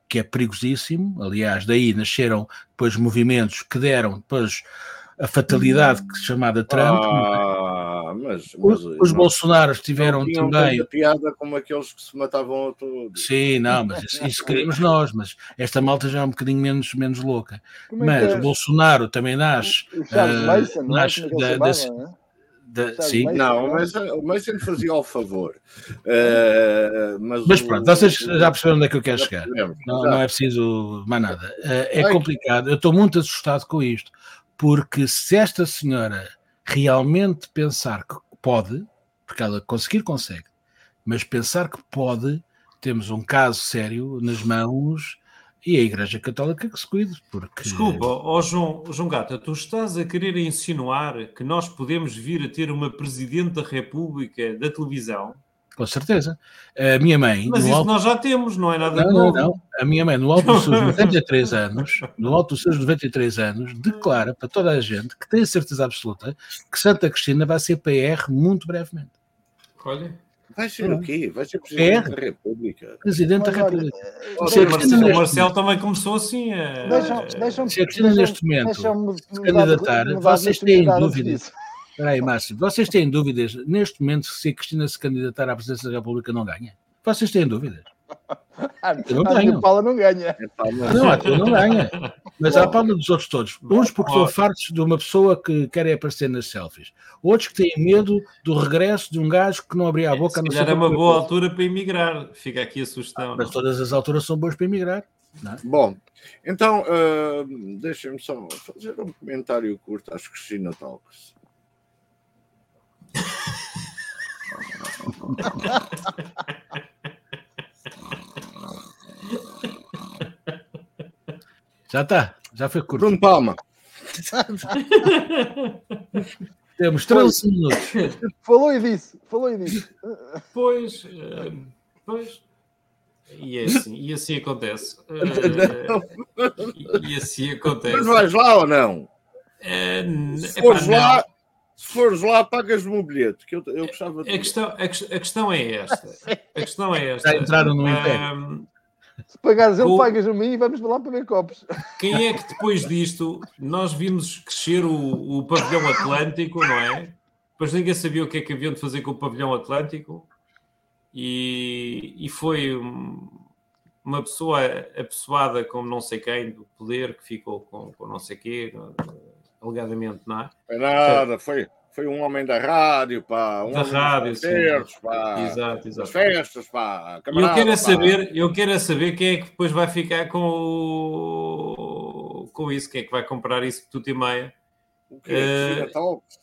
que é perigosíssimo. Aliás, daí nasceram depois movimentos que deram depois a fatalidade que chamada Trump. Ah, mas, os, mas os não- Bolsonaros tiveram também. piada como aqueles que se matavam a todos. Sim, não, mas isso, isso queremos nós, mas esta malta já é um bocadinho menos, menos louca. É Mas é? Bolsonaro também nasce. O Charles eh, Mason, é? nasce é da- da- é? da- Charles sim. Não, mas o Mason fazia ao favor. [laughs] Eh, mas mas o- pronto, vocês já perceberam onde é que eu quero chegar. Não, não é preciso mais nada. Eh, É Ai. complicado. Eu estou muito assustado com isto, porque se esta senhora realmente pensar que pode, porque ela conseguir consegue, mas pensar que pode, temos um caso sério nas mãos e a Igreja Católica que se cuide, porque Desculpa, ó João, João Gata, tu estás a querer insinuar que nós podemos vir a ter uma Presidente da República da televisão? com certeza. A minha mãe, Mas isso alto nós já temos, não é nada Não, de não, novo. não. A minha mãe, no alto dos seus [laughs] 93 anos, no alto dos seus 93 anos, declara para toda a gente que tem a certeza absoluta que Santa Cristina vai ser PR muito brevemente. Olha, Vai ser o quê? Vai ser Presidente É? da República. Presidente da Mas olha, República. Ó, Se a o Cristina Marcelo, o neste Marcelo também começou assim a... Deixam, deixam, Se a Cristina neste momento se candidatar, vocês têm dúvidas? Espera aí, Márcio. Vocês têm dúvidas, neste momento, se a Cristina se candidatar à presidência da República não ganha? Vocês têm dúvidas? Eu não a tenho. Paula não ganha. Mas- Não, a tua não ganha. Mas à palma dos outros todos. Uns porque estão Ó. fartos de uma pessoa que querem aparecer nas selfies. Outros que têm medo do regresso de um gajo que não abria a boca Se calhar é uma boa altura para emigrar. Fica aqui a sugestão. Mas todas as alturas são boas para emigrar. não é? Bom, então ah, deixem-me só fazer um comentário curto às Cristina Talks. [laughs] Já está, já foi curto. Bruno Palma, [laughs] Temos 13 minutos. [laughs] Falou e disse, falou e disse. Pois, eh, pois. E é assim, e assim acontece. Eh, e, assim acontece. mas vais lá ou não? Eh, Se epá, fores não. lá, se fores lá, pagas-me um bilhete, que eu, eu gostava de. A questão, a, a questão é esta. A questão é esta. Já entraram no Ahm, Se pagares ele, O- pagas a mim e vamos lá para ver copos. quem é que depois disto nós vimos crescer o, o pavilhão Atlântico, não é? Depois ninguém sabia o que é que haviam de fazer com o pavilhão Atlântico e, e foi um- uma pessoa apessoada como não sei quem do poder que ficou com, com não sei quê, alegadamente, não é? Foi nada, foi, foi um homem da rádio, pá. Um Da rádio, concertos, pá. Exato, exato. festas, pá. E eu camarada, quero é saber, eu quero é saber quem é que depois vai ficar com, o- com isso, quem é que vai comprar isso de tudo e meia. O Cristina Talks?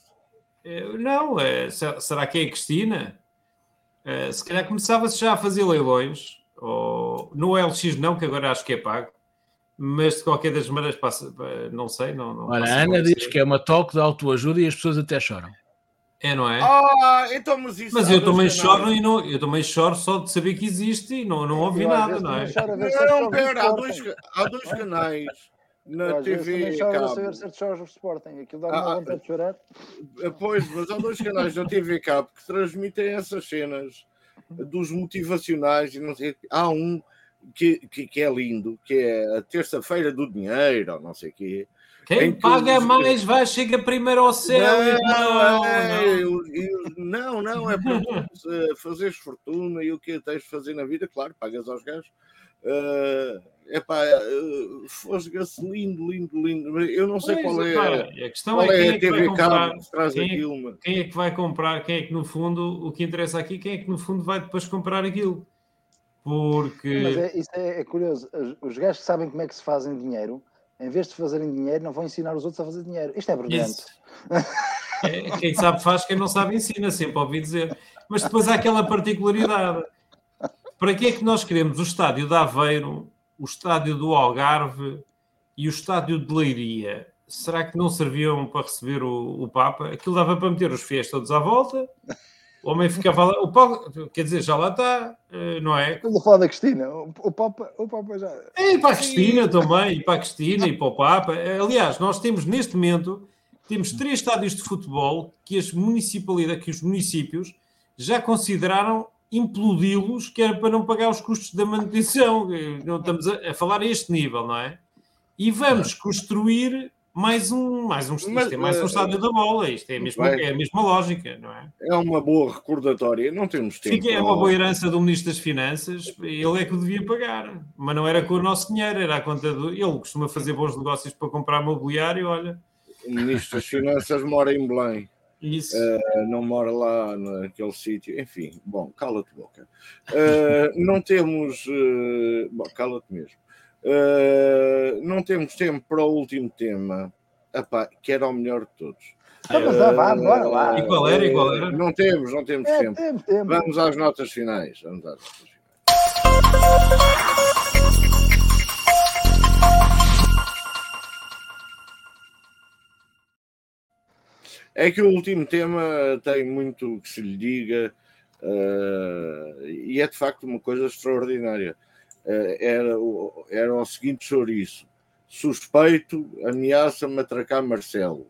Eh, Não, se- será que é a Cristina? Eh, Se calhar começava-se já a fazer leilões, ou, no LX não, que agora acho que é pago, mas de qualquer das maneiras, passa, eh, não sei. Não, não Olha, passa a Ana diz que é uma talk de autoajuda e as pessoas até choram. É, não é? Ah, então, mas isso. Mas eu também choro e não, eu também choro só de saber que existe e não, não ouvi Eu, nada, vezes, não é? choro Não, pera, há dois, há dois canais na às vezes, TV também choro saber certos jogos do Sporting. Aquilo dá-me Ah, uma ah, vontade de chorar. Eh, Pois, mas há dois canais da TV Cabo que transmitem essas cenas dos motivacionais e não sei. Há um que, que, que é lindo, que é a terça-feira do dinheiro, ou não sei o quê. Quem em que paga os- mais vai, chega primeiro ao céu. Não, não, é, não. não, não, é para tu, eh, fazeres fortuna e o que tens de fazer na vida, claro, pagas aos gajos. é pá, fosga-se lindo, lindo, lindo. Eu não sei Pois, qual é, repara, a questão qual é quem é é a que vai TV Cabo que traz quem é- aquilo. mas- quem é que vai comprar, quem é que no fundo, o que interessa aqui, quem é que no fundo vai depois comprar aquilo. Porque Mas é, isso é, é curioso. Os, os gajos que sabem como é que se fazem dinheiro, em vez de fazerem dinheiro, não vão ensinar os outros a fazer dinheiro. Isto é brilhante. É, quem sabe faz, quem não sabe ensina, sempre ouvi dizer. Mas depois há aquela particularidade. Para que é que nós queremos o estádio de Aveiro, o estádio do Algarve e o estádio de Leiria? Será que não serviam para receber o, o Papa? Aquilo dava para meter os fiéis todos à volta. O homem ficava lá. O Papa, quer dizer, já lá está, eh, não é? Estamos a falar da Cristina. O, o Papa, o Papa já. É, E para a Cristina também, e para a Cristina e para o Papa. Aliás, nós temos neste momento temos três estádios de futebol que as municipalidades, que os municípios já consideraram implodi-los, que era para não pagar os custos da manutenção. Não estamos a, a falar a este nível, não é? E vamos construir mais um, mais um, Mas, isto é mais um eh, estádio da bola. Isto é a mesma, é a mesma lógica, não é? É uma boa recordatória. Não temos tempo. Fica, é uma boa herança do Ministro das Finanças, ele é que o devia pagar, mas não era com o nosso dinheiro, era a conta do. Ele costuma fazer bons negócios para comprar mobiliário, olha. O Ministro das Finanças mora em Belém. Isso. Uh, não mora lá naquele sítio. Enfim, bom, cala-te boca. Uh, não temos. Bom, cala-te mesmo. Não temos tempo para o último tema, Epá, que era o melhor de todos. Vamos lá, vá, bora lá. E qual era? E qual era? Não temos, não temos É, tempo. tempo, tempo. Vamos às notas finais. Vamos às notas finais. É que o último tema tem muito que se lhe diga eh, e é de facto uma coisa extraordinária. Eh, era, o, era o seguinte chouriço: suspeito ameaça-me atracar Marcelo.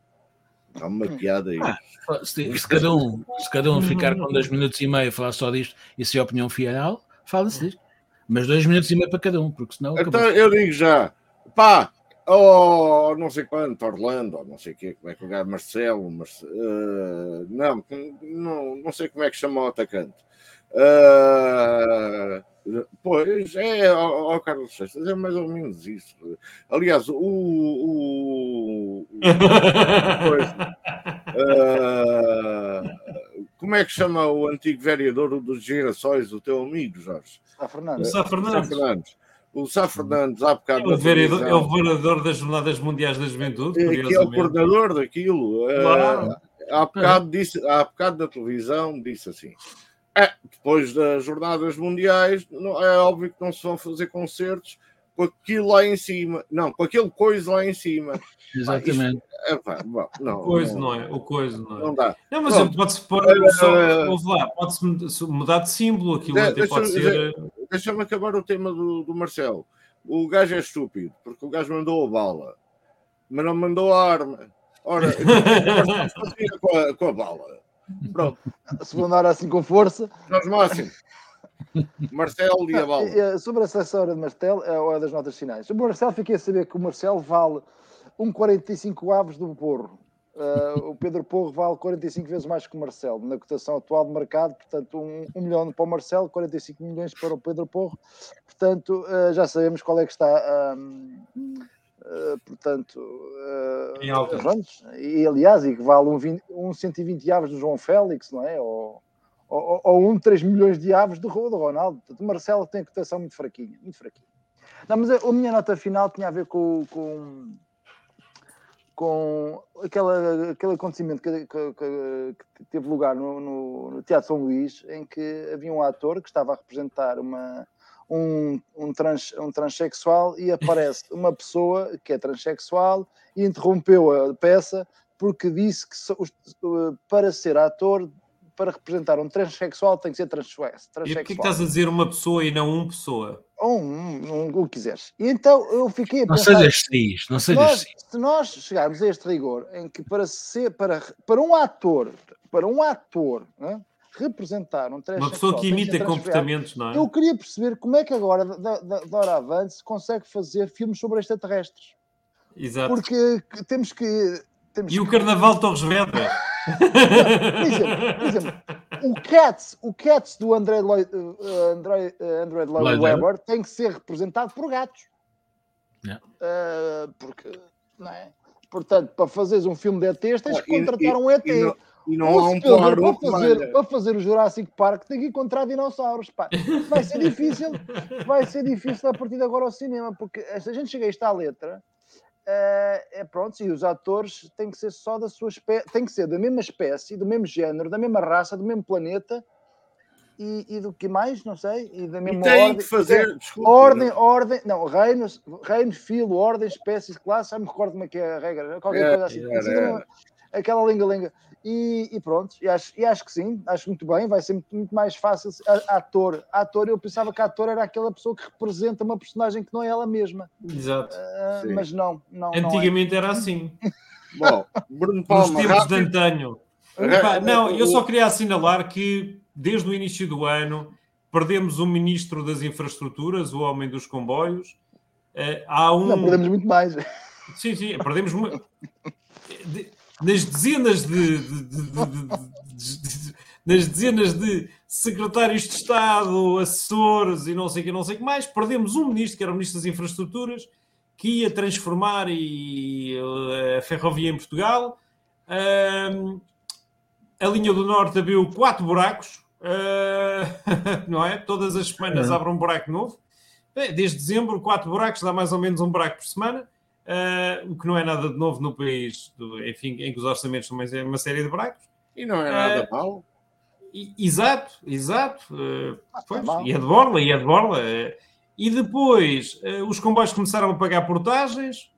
Há uma piada aí. Ah, Se, se cada um, se cada um ficar com dois minutos e meio a falar só disto e se é a opinião final, fala-se disto. Mas dois minutos e meio para cada um, porque senão. Então acabou. eu digo já, pá, oh, não sei quanto, Orlando, ou não sei o quê, como é que o gajo, Marcelo, Marce- eh, não, não, não sei como é que chama o atacante. Eh, pois é, ó ó, Carlos Seixas, é mais ou menos isso. Aliás, o. o, o- coisa, eh, como é que chama o antigo vereador dos girassóis, o teu amigo, Jorge? Ah, O Fernando. Sá Sá Fernandes. Fernandes. O Sá Fernandes, há É bocado. o, na vereador, é o vereador das Jornadas Mundiais da Juventude, é que é o coordenador daquilo. eh, Claro. há, bocado disse, há bocado na televisão disse assim: "É, depois das jornadas mundiais, não- é óbvio que não se vão fazer concertos com aquilo lá em cima. Não, com aquele coisa lá em cima. [laughs] Exatamente. É, pá, bom, não, O coisa, não é? O coisa, não é? Não dá. Não, mas Pronto. pode-se pôr, Eh, só, ouve lá, pode-se mud- mudar de símbolo, aquilo De- até deixa- pode ser. Deixa-me acabar o tema do, do Marcelo. O gajo é estúpido, porque o gajo mandou a bala, mas não mandou a arma. Ora, [laughs] o que é com a, com a bala? Pronto, Se vou andar assim com força. nós máximo. Marcelo e a bala. Eh, Sobre a hora de Marcelo, é das notas finais. O Marcelo, fiquei a saber que o Marcelo vale 1,45 aves do Porro. Eh, o Pedro Porro vale 45 vezes mais que o Marcelo, na cotação atual de mercado, portanto, 1 um, milhão para o Marcelo, 45 milhões para o Pedro Porro. Portanto, eh, já sabemos qual é que está. ahm, eh, portanto, eh, Em alta. pronto, e aliás, e que vale um, 20, um 120 aves do João Félix, não é? Ou, ou, ou um 3 milhões de aves do, do Ronaldo. Portanto, o Marcelo tem a cotação muito fraquinha, muito fraquinha. Não, mas a, a minha nota final tinha a ver com, com, com aquela, aquele acontecimento que, que- que- que teve lugar no, no- no Teatro São Luís, em que havia um ator que estava a representar uma, um, um, trans, um transexual e aparece [laughs] uma pessoa que é transexual e interrompeu a peça porque disse que os- para ser ator, para representar um transexual, tem que ser transexual. E porquê que estás a dizer uma pessoa e não uma pessoa? Ou um, um, o que quiseres. E então eu fiquei a Não pensar. sejas cis, não se sejas nós, cis. se nós chegarmos a este rigor em que para ser para, para um ator para um ator né, representar um Uma pessoa que imita comportamentos, não é? eu queria perceber como é que agora da, da, da hora avante se consegue fazer filmes sobre extraterrestres Exato. porque que- temos que temos E o que- Carnaval de Torres Vedras? [laughs] por exemplo, por exemplo, o Cats, o Cats do André Lloyd, uh, André, uh, André Lloyd Webber tem que ser representado por gatos. Uh, porque, não é? Portanto, para fazeres um filme de ETs, tens que e- contratar e- um ET. e não- E não há um para, fazer, para fazer o Jurassic Park tem que encontrar dinossauros. Pá. Vai ser difícil, vai ser difícil a partir de agora ao cinema, porque se a gente chega a esta letra, eh, é pronto, e os atores têm que ser só da sua espécie, têm que ser da mesma espécie, do mesmo género, da mesma raça, do mesmo planeta e, e do que mais, não sei, e da E mesma tem ordem. que fazer. Desculpa, Ordem, ordem, não, reino, reino, filo, ordem, espécies, classe, já me recordo como é que é a regra, qualquer É, coisa assim. era, assim. Aquela lenga-lenga. E, e pronto, e acho, e acho que sim, acho muito bem, vai ser muito, muito mais fácil. A- Ator, ator, eu pensava que ator era aquela pessoa que representa uma personagem que não é ela mesma, Exato. Sim. mas não, não, não é. Antigamente era assim. [laughs] Bom, Bruno Nos Palma, tempos de antanho. Epá, não, eu só queria assinalar que desde o início do ano, perdemos o ministro das infraestruturas, o homem dos comboios. Uh, há um... Não, perdemos muito mais. Sim, sim, perdemos muito. [laughs] Nas dezenas de, de, de, nas dezenas de secretários de Estado, assessores e não sei o que, não sei o que mais, perdemos um ministro, que era o ministro das Infraestruturas, que ia transformar e, a ferrovia em Portugal. Uh, a linha do Norte abriu quatro buracos, uh, [laughs] não é? Todas as semanas abre um buraco novo. Desde dezembro, quatro buracos, dá mais ou menos um buraco por semana, uh, o que não é nada de novo no país, do, enfim, em que os orçamentos são uma série de buracos. E não é nada uh, mal. Exato, exato. Uh, pois, e é de borla, e é de borla. E depois os comboios começaram a pagar portagens,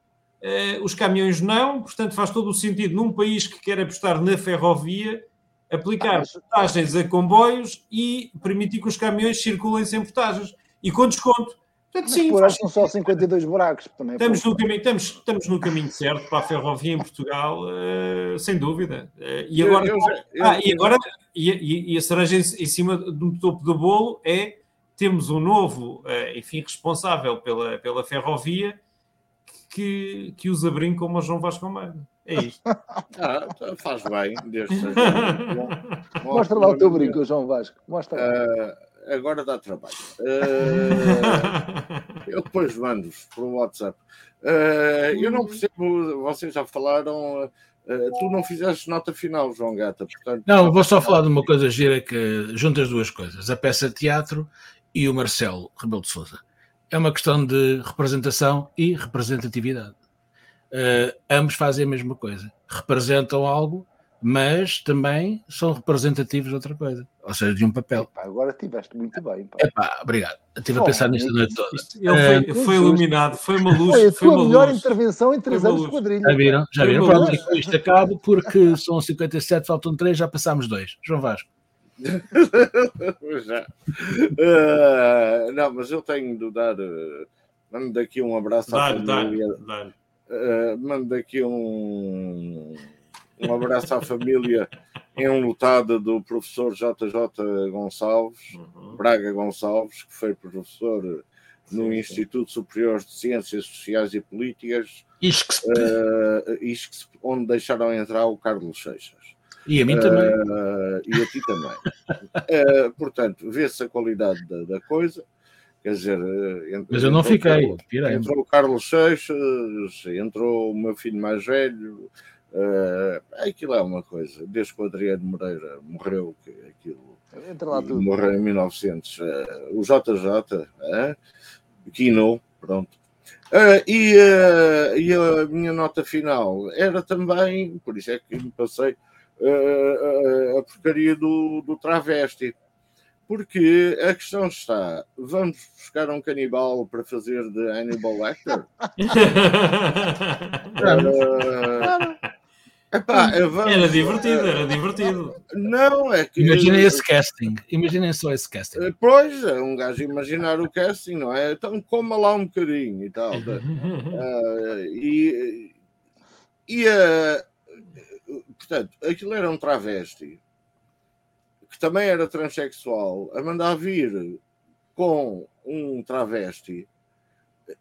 os caminhões não, portanto faz todo o sentido num país que quer apostar na ferrovia aplicar portagens a comboios e permitir que os caminhões circulem sem portagens e com desconto. Portanto, sim, por são só 52 buracos. Também estamos, no caminho, estamos, estamos no caminho certo para a ferrovia em Portugal, uh, sem dúvida. Uh, e agora, eu, eu, eu, ah, e, agora e, e, a cereja em, em, cima do topo do bolo é temos um novo, uh, enfim, responsável pela, pela ferrovia que, que usa brinco como o João Vasco Almeida. É isto. [laughs] Ah, faz bem. [laughs] Mostra lá o teu brinco, João Vasco. Mostra lá. Uh, agora dá trabalho. Uh, [laughs] eu depois mando-vos por WhatsApp. Uh, eu não percebo, vocês já falaram. tu não fizeste nota final, João Gata. Portanto, não, vou só falar de uma coisa gira que junta as duas coisas: a peça de teatro e o Marcelo Rebelo de Souza. É uma questão de representação e representatividade uh, ambos fazem a mesma coisa. Representam algo, mas também são representativos de outra coisa, ou seja, de um papel. Epá, agora estiveste muito bem. Pá. Epá, obrigado. Estive a pensar nisto a noite toda. Ele foi, uh, foi iluminado, foi uma luz. Foi a foi tua melhor luz. intervenção em três anos de quadrilha. Já viram? Já viram? Pronto, com isto acabo, porque [laughs] são 57, faltam 3, já passámos dois. João Vasco. já. Uh, não, mas eu tenho de dar. Uh, mando aqui um abraço à família. Dá, dá. Uh, mando aqui um, um abraço à família enlutada do professor JJ Gonçalves, uhum. Braga Gonçalves, que foi professor no sim, Instituto Superior de Ciências Sociais e Políticas, uh, onde deixaram entrar o Carlos Seixas. E a mim também. Uh, e a ti também. uh, [laughs] portanto, vê-se a qualidade da, da coisa. Quer dizer, entrou, mas eu não fiquei. Entrou, entrou o Carlos Seixas, entrou o meu filho mais velho. Uh, aquilo é uma coisa. Desde que o Adriano Moreira morreu, que aquilo Entra lá tudo. morreu em 1900. Uh, o JJ, uh, Kino, pronto. Uh, e, uh, e a minha nota final era também, por isso é que me passei, uh, a porcaria do, do travesti. Porque a questão está: vamos buscar um canibal para fazer de Hannibal Lecter? [laughs] uh, epá, vamos, era divertido, era divertido. Não, é que. Imaginem esse casting, imaginem só esse casting. Eh, pois, é um gajo imaginar o casting, não é? Então coma lá um bocadinho e tal. uh, [laughs] e e uh, portanto, aquilo era um travesti que também era transexual, a mandar vir com um travesti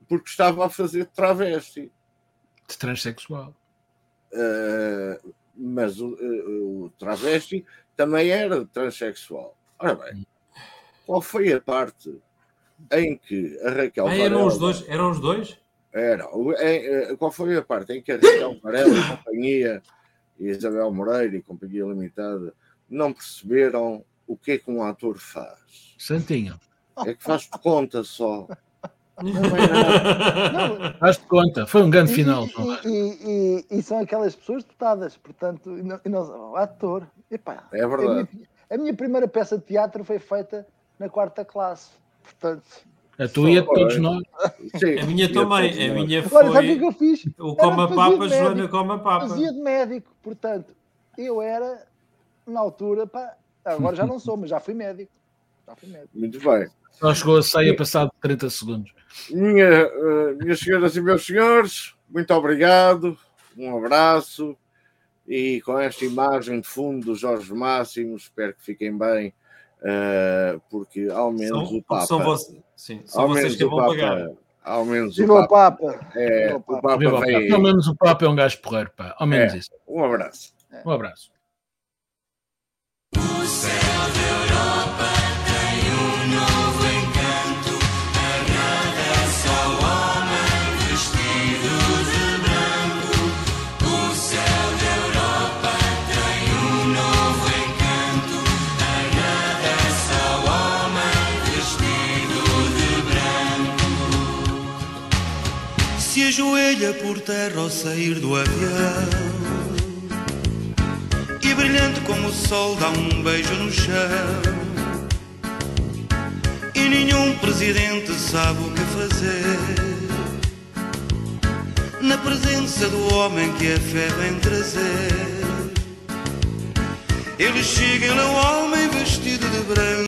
porque estava a fazer travesti. De transexual. Uh, mas o, uh, o, travesti também era transexual. Ora bem, qual foi a parte em que a Raquel. Ah, eram os dois? Eram os dois? Era. Em, qual foi a parte em que a Raquel [laughs] Varela e companhia, e Isabel Moreira e companhia limitada não perceberam o que é que um ator faz. Santinho. É que faz de conta só. Não é nada. Faz de conta, foi um grande final. E, e, e, e, são aquelas pessoas dotadas, portanto, e não, ator. Epá, é verdade. A minha, a minha, primeira peça de teatro foi feita na quarta classe, portanto. A tua e a todos nós. Sim, a minha também. A, minha foi. Agora, sabe o que eu fiz? O Coma Papa, Joana Coma Papa. Fazia de médico, portanto, eu era na altura, pá, agora já não sou, mas já fui médico. Médico. Muito bem. Só chegou a sair passado 30 segundos. Minha, uh, minhas senhoras e meus senhores, muito obrigado, um abraço e com esta imagem de fundo do Jorge Máximo, espero que fiquem bem Uh, porque ao menos são, o Papa. São, vocês, sim, são ao vocês que vão Papa, pagar. Ao menos Viva o Papa. O Papa. É, o Papa, o Papa. Ao menos o Papa é um gajo porreiro, pá. Ao menos é, isso. Um abraço. É. Um abraço. Ajoelha por terra ao sair do avião e brilhante como o sol dá um beijo no chão. E nenhum presidente sabe o que fazer na presença do homem que a fé vem trazer. Ele chega ao homem vestido de branco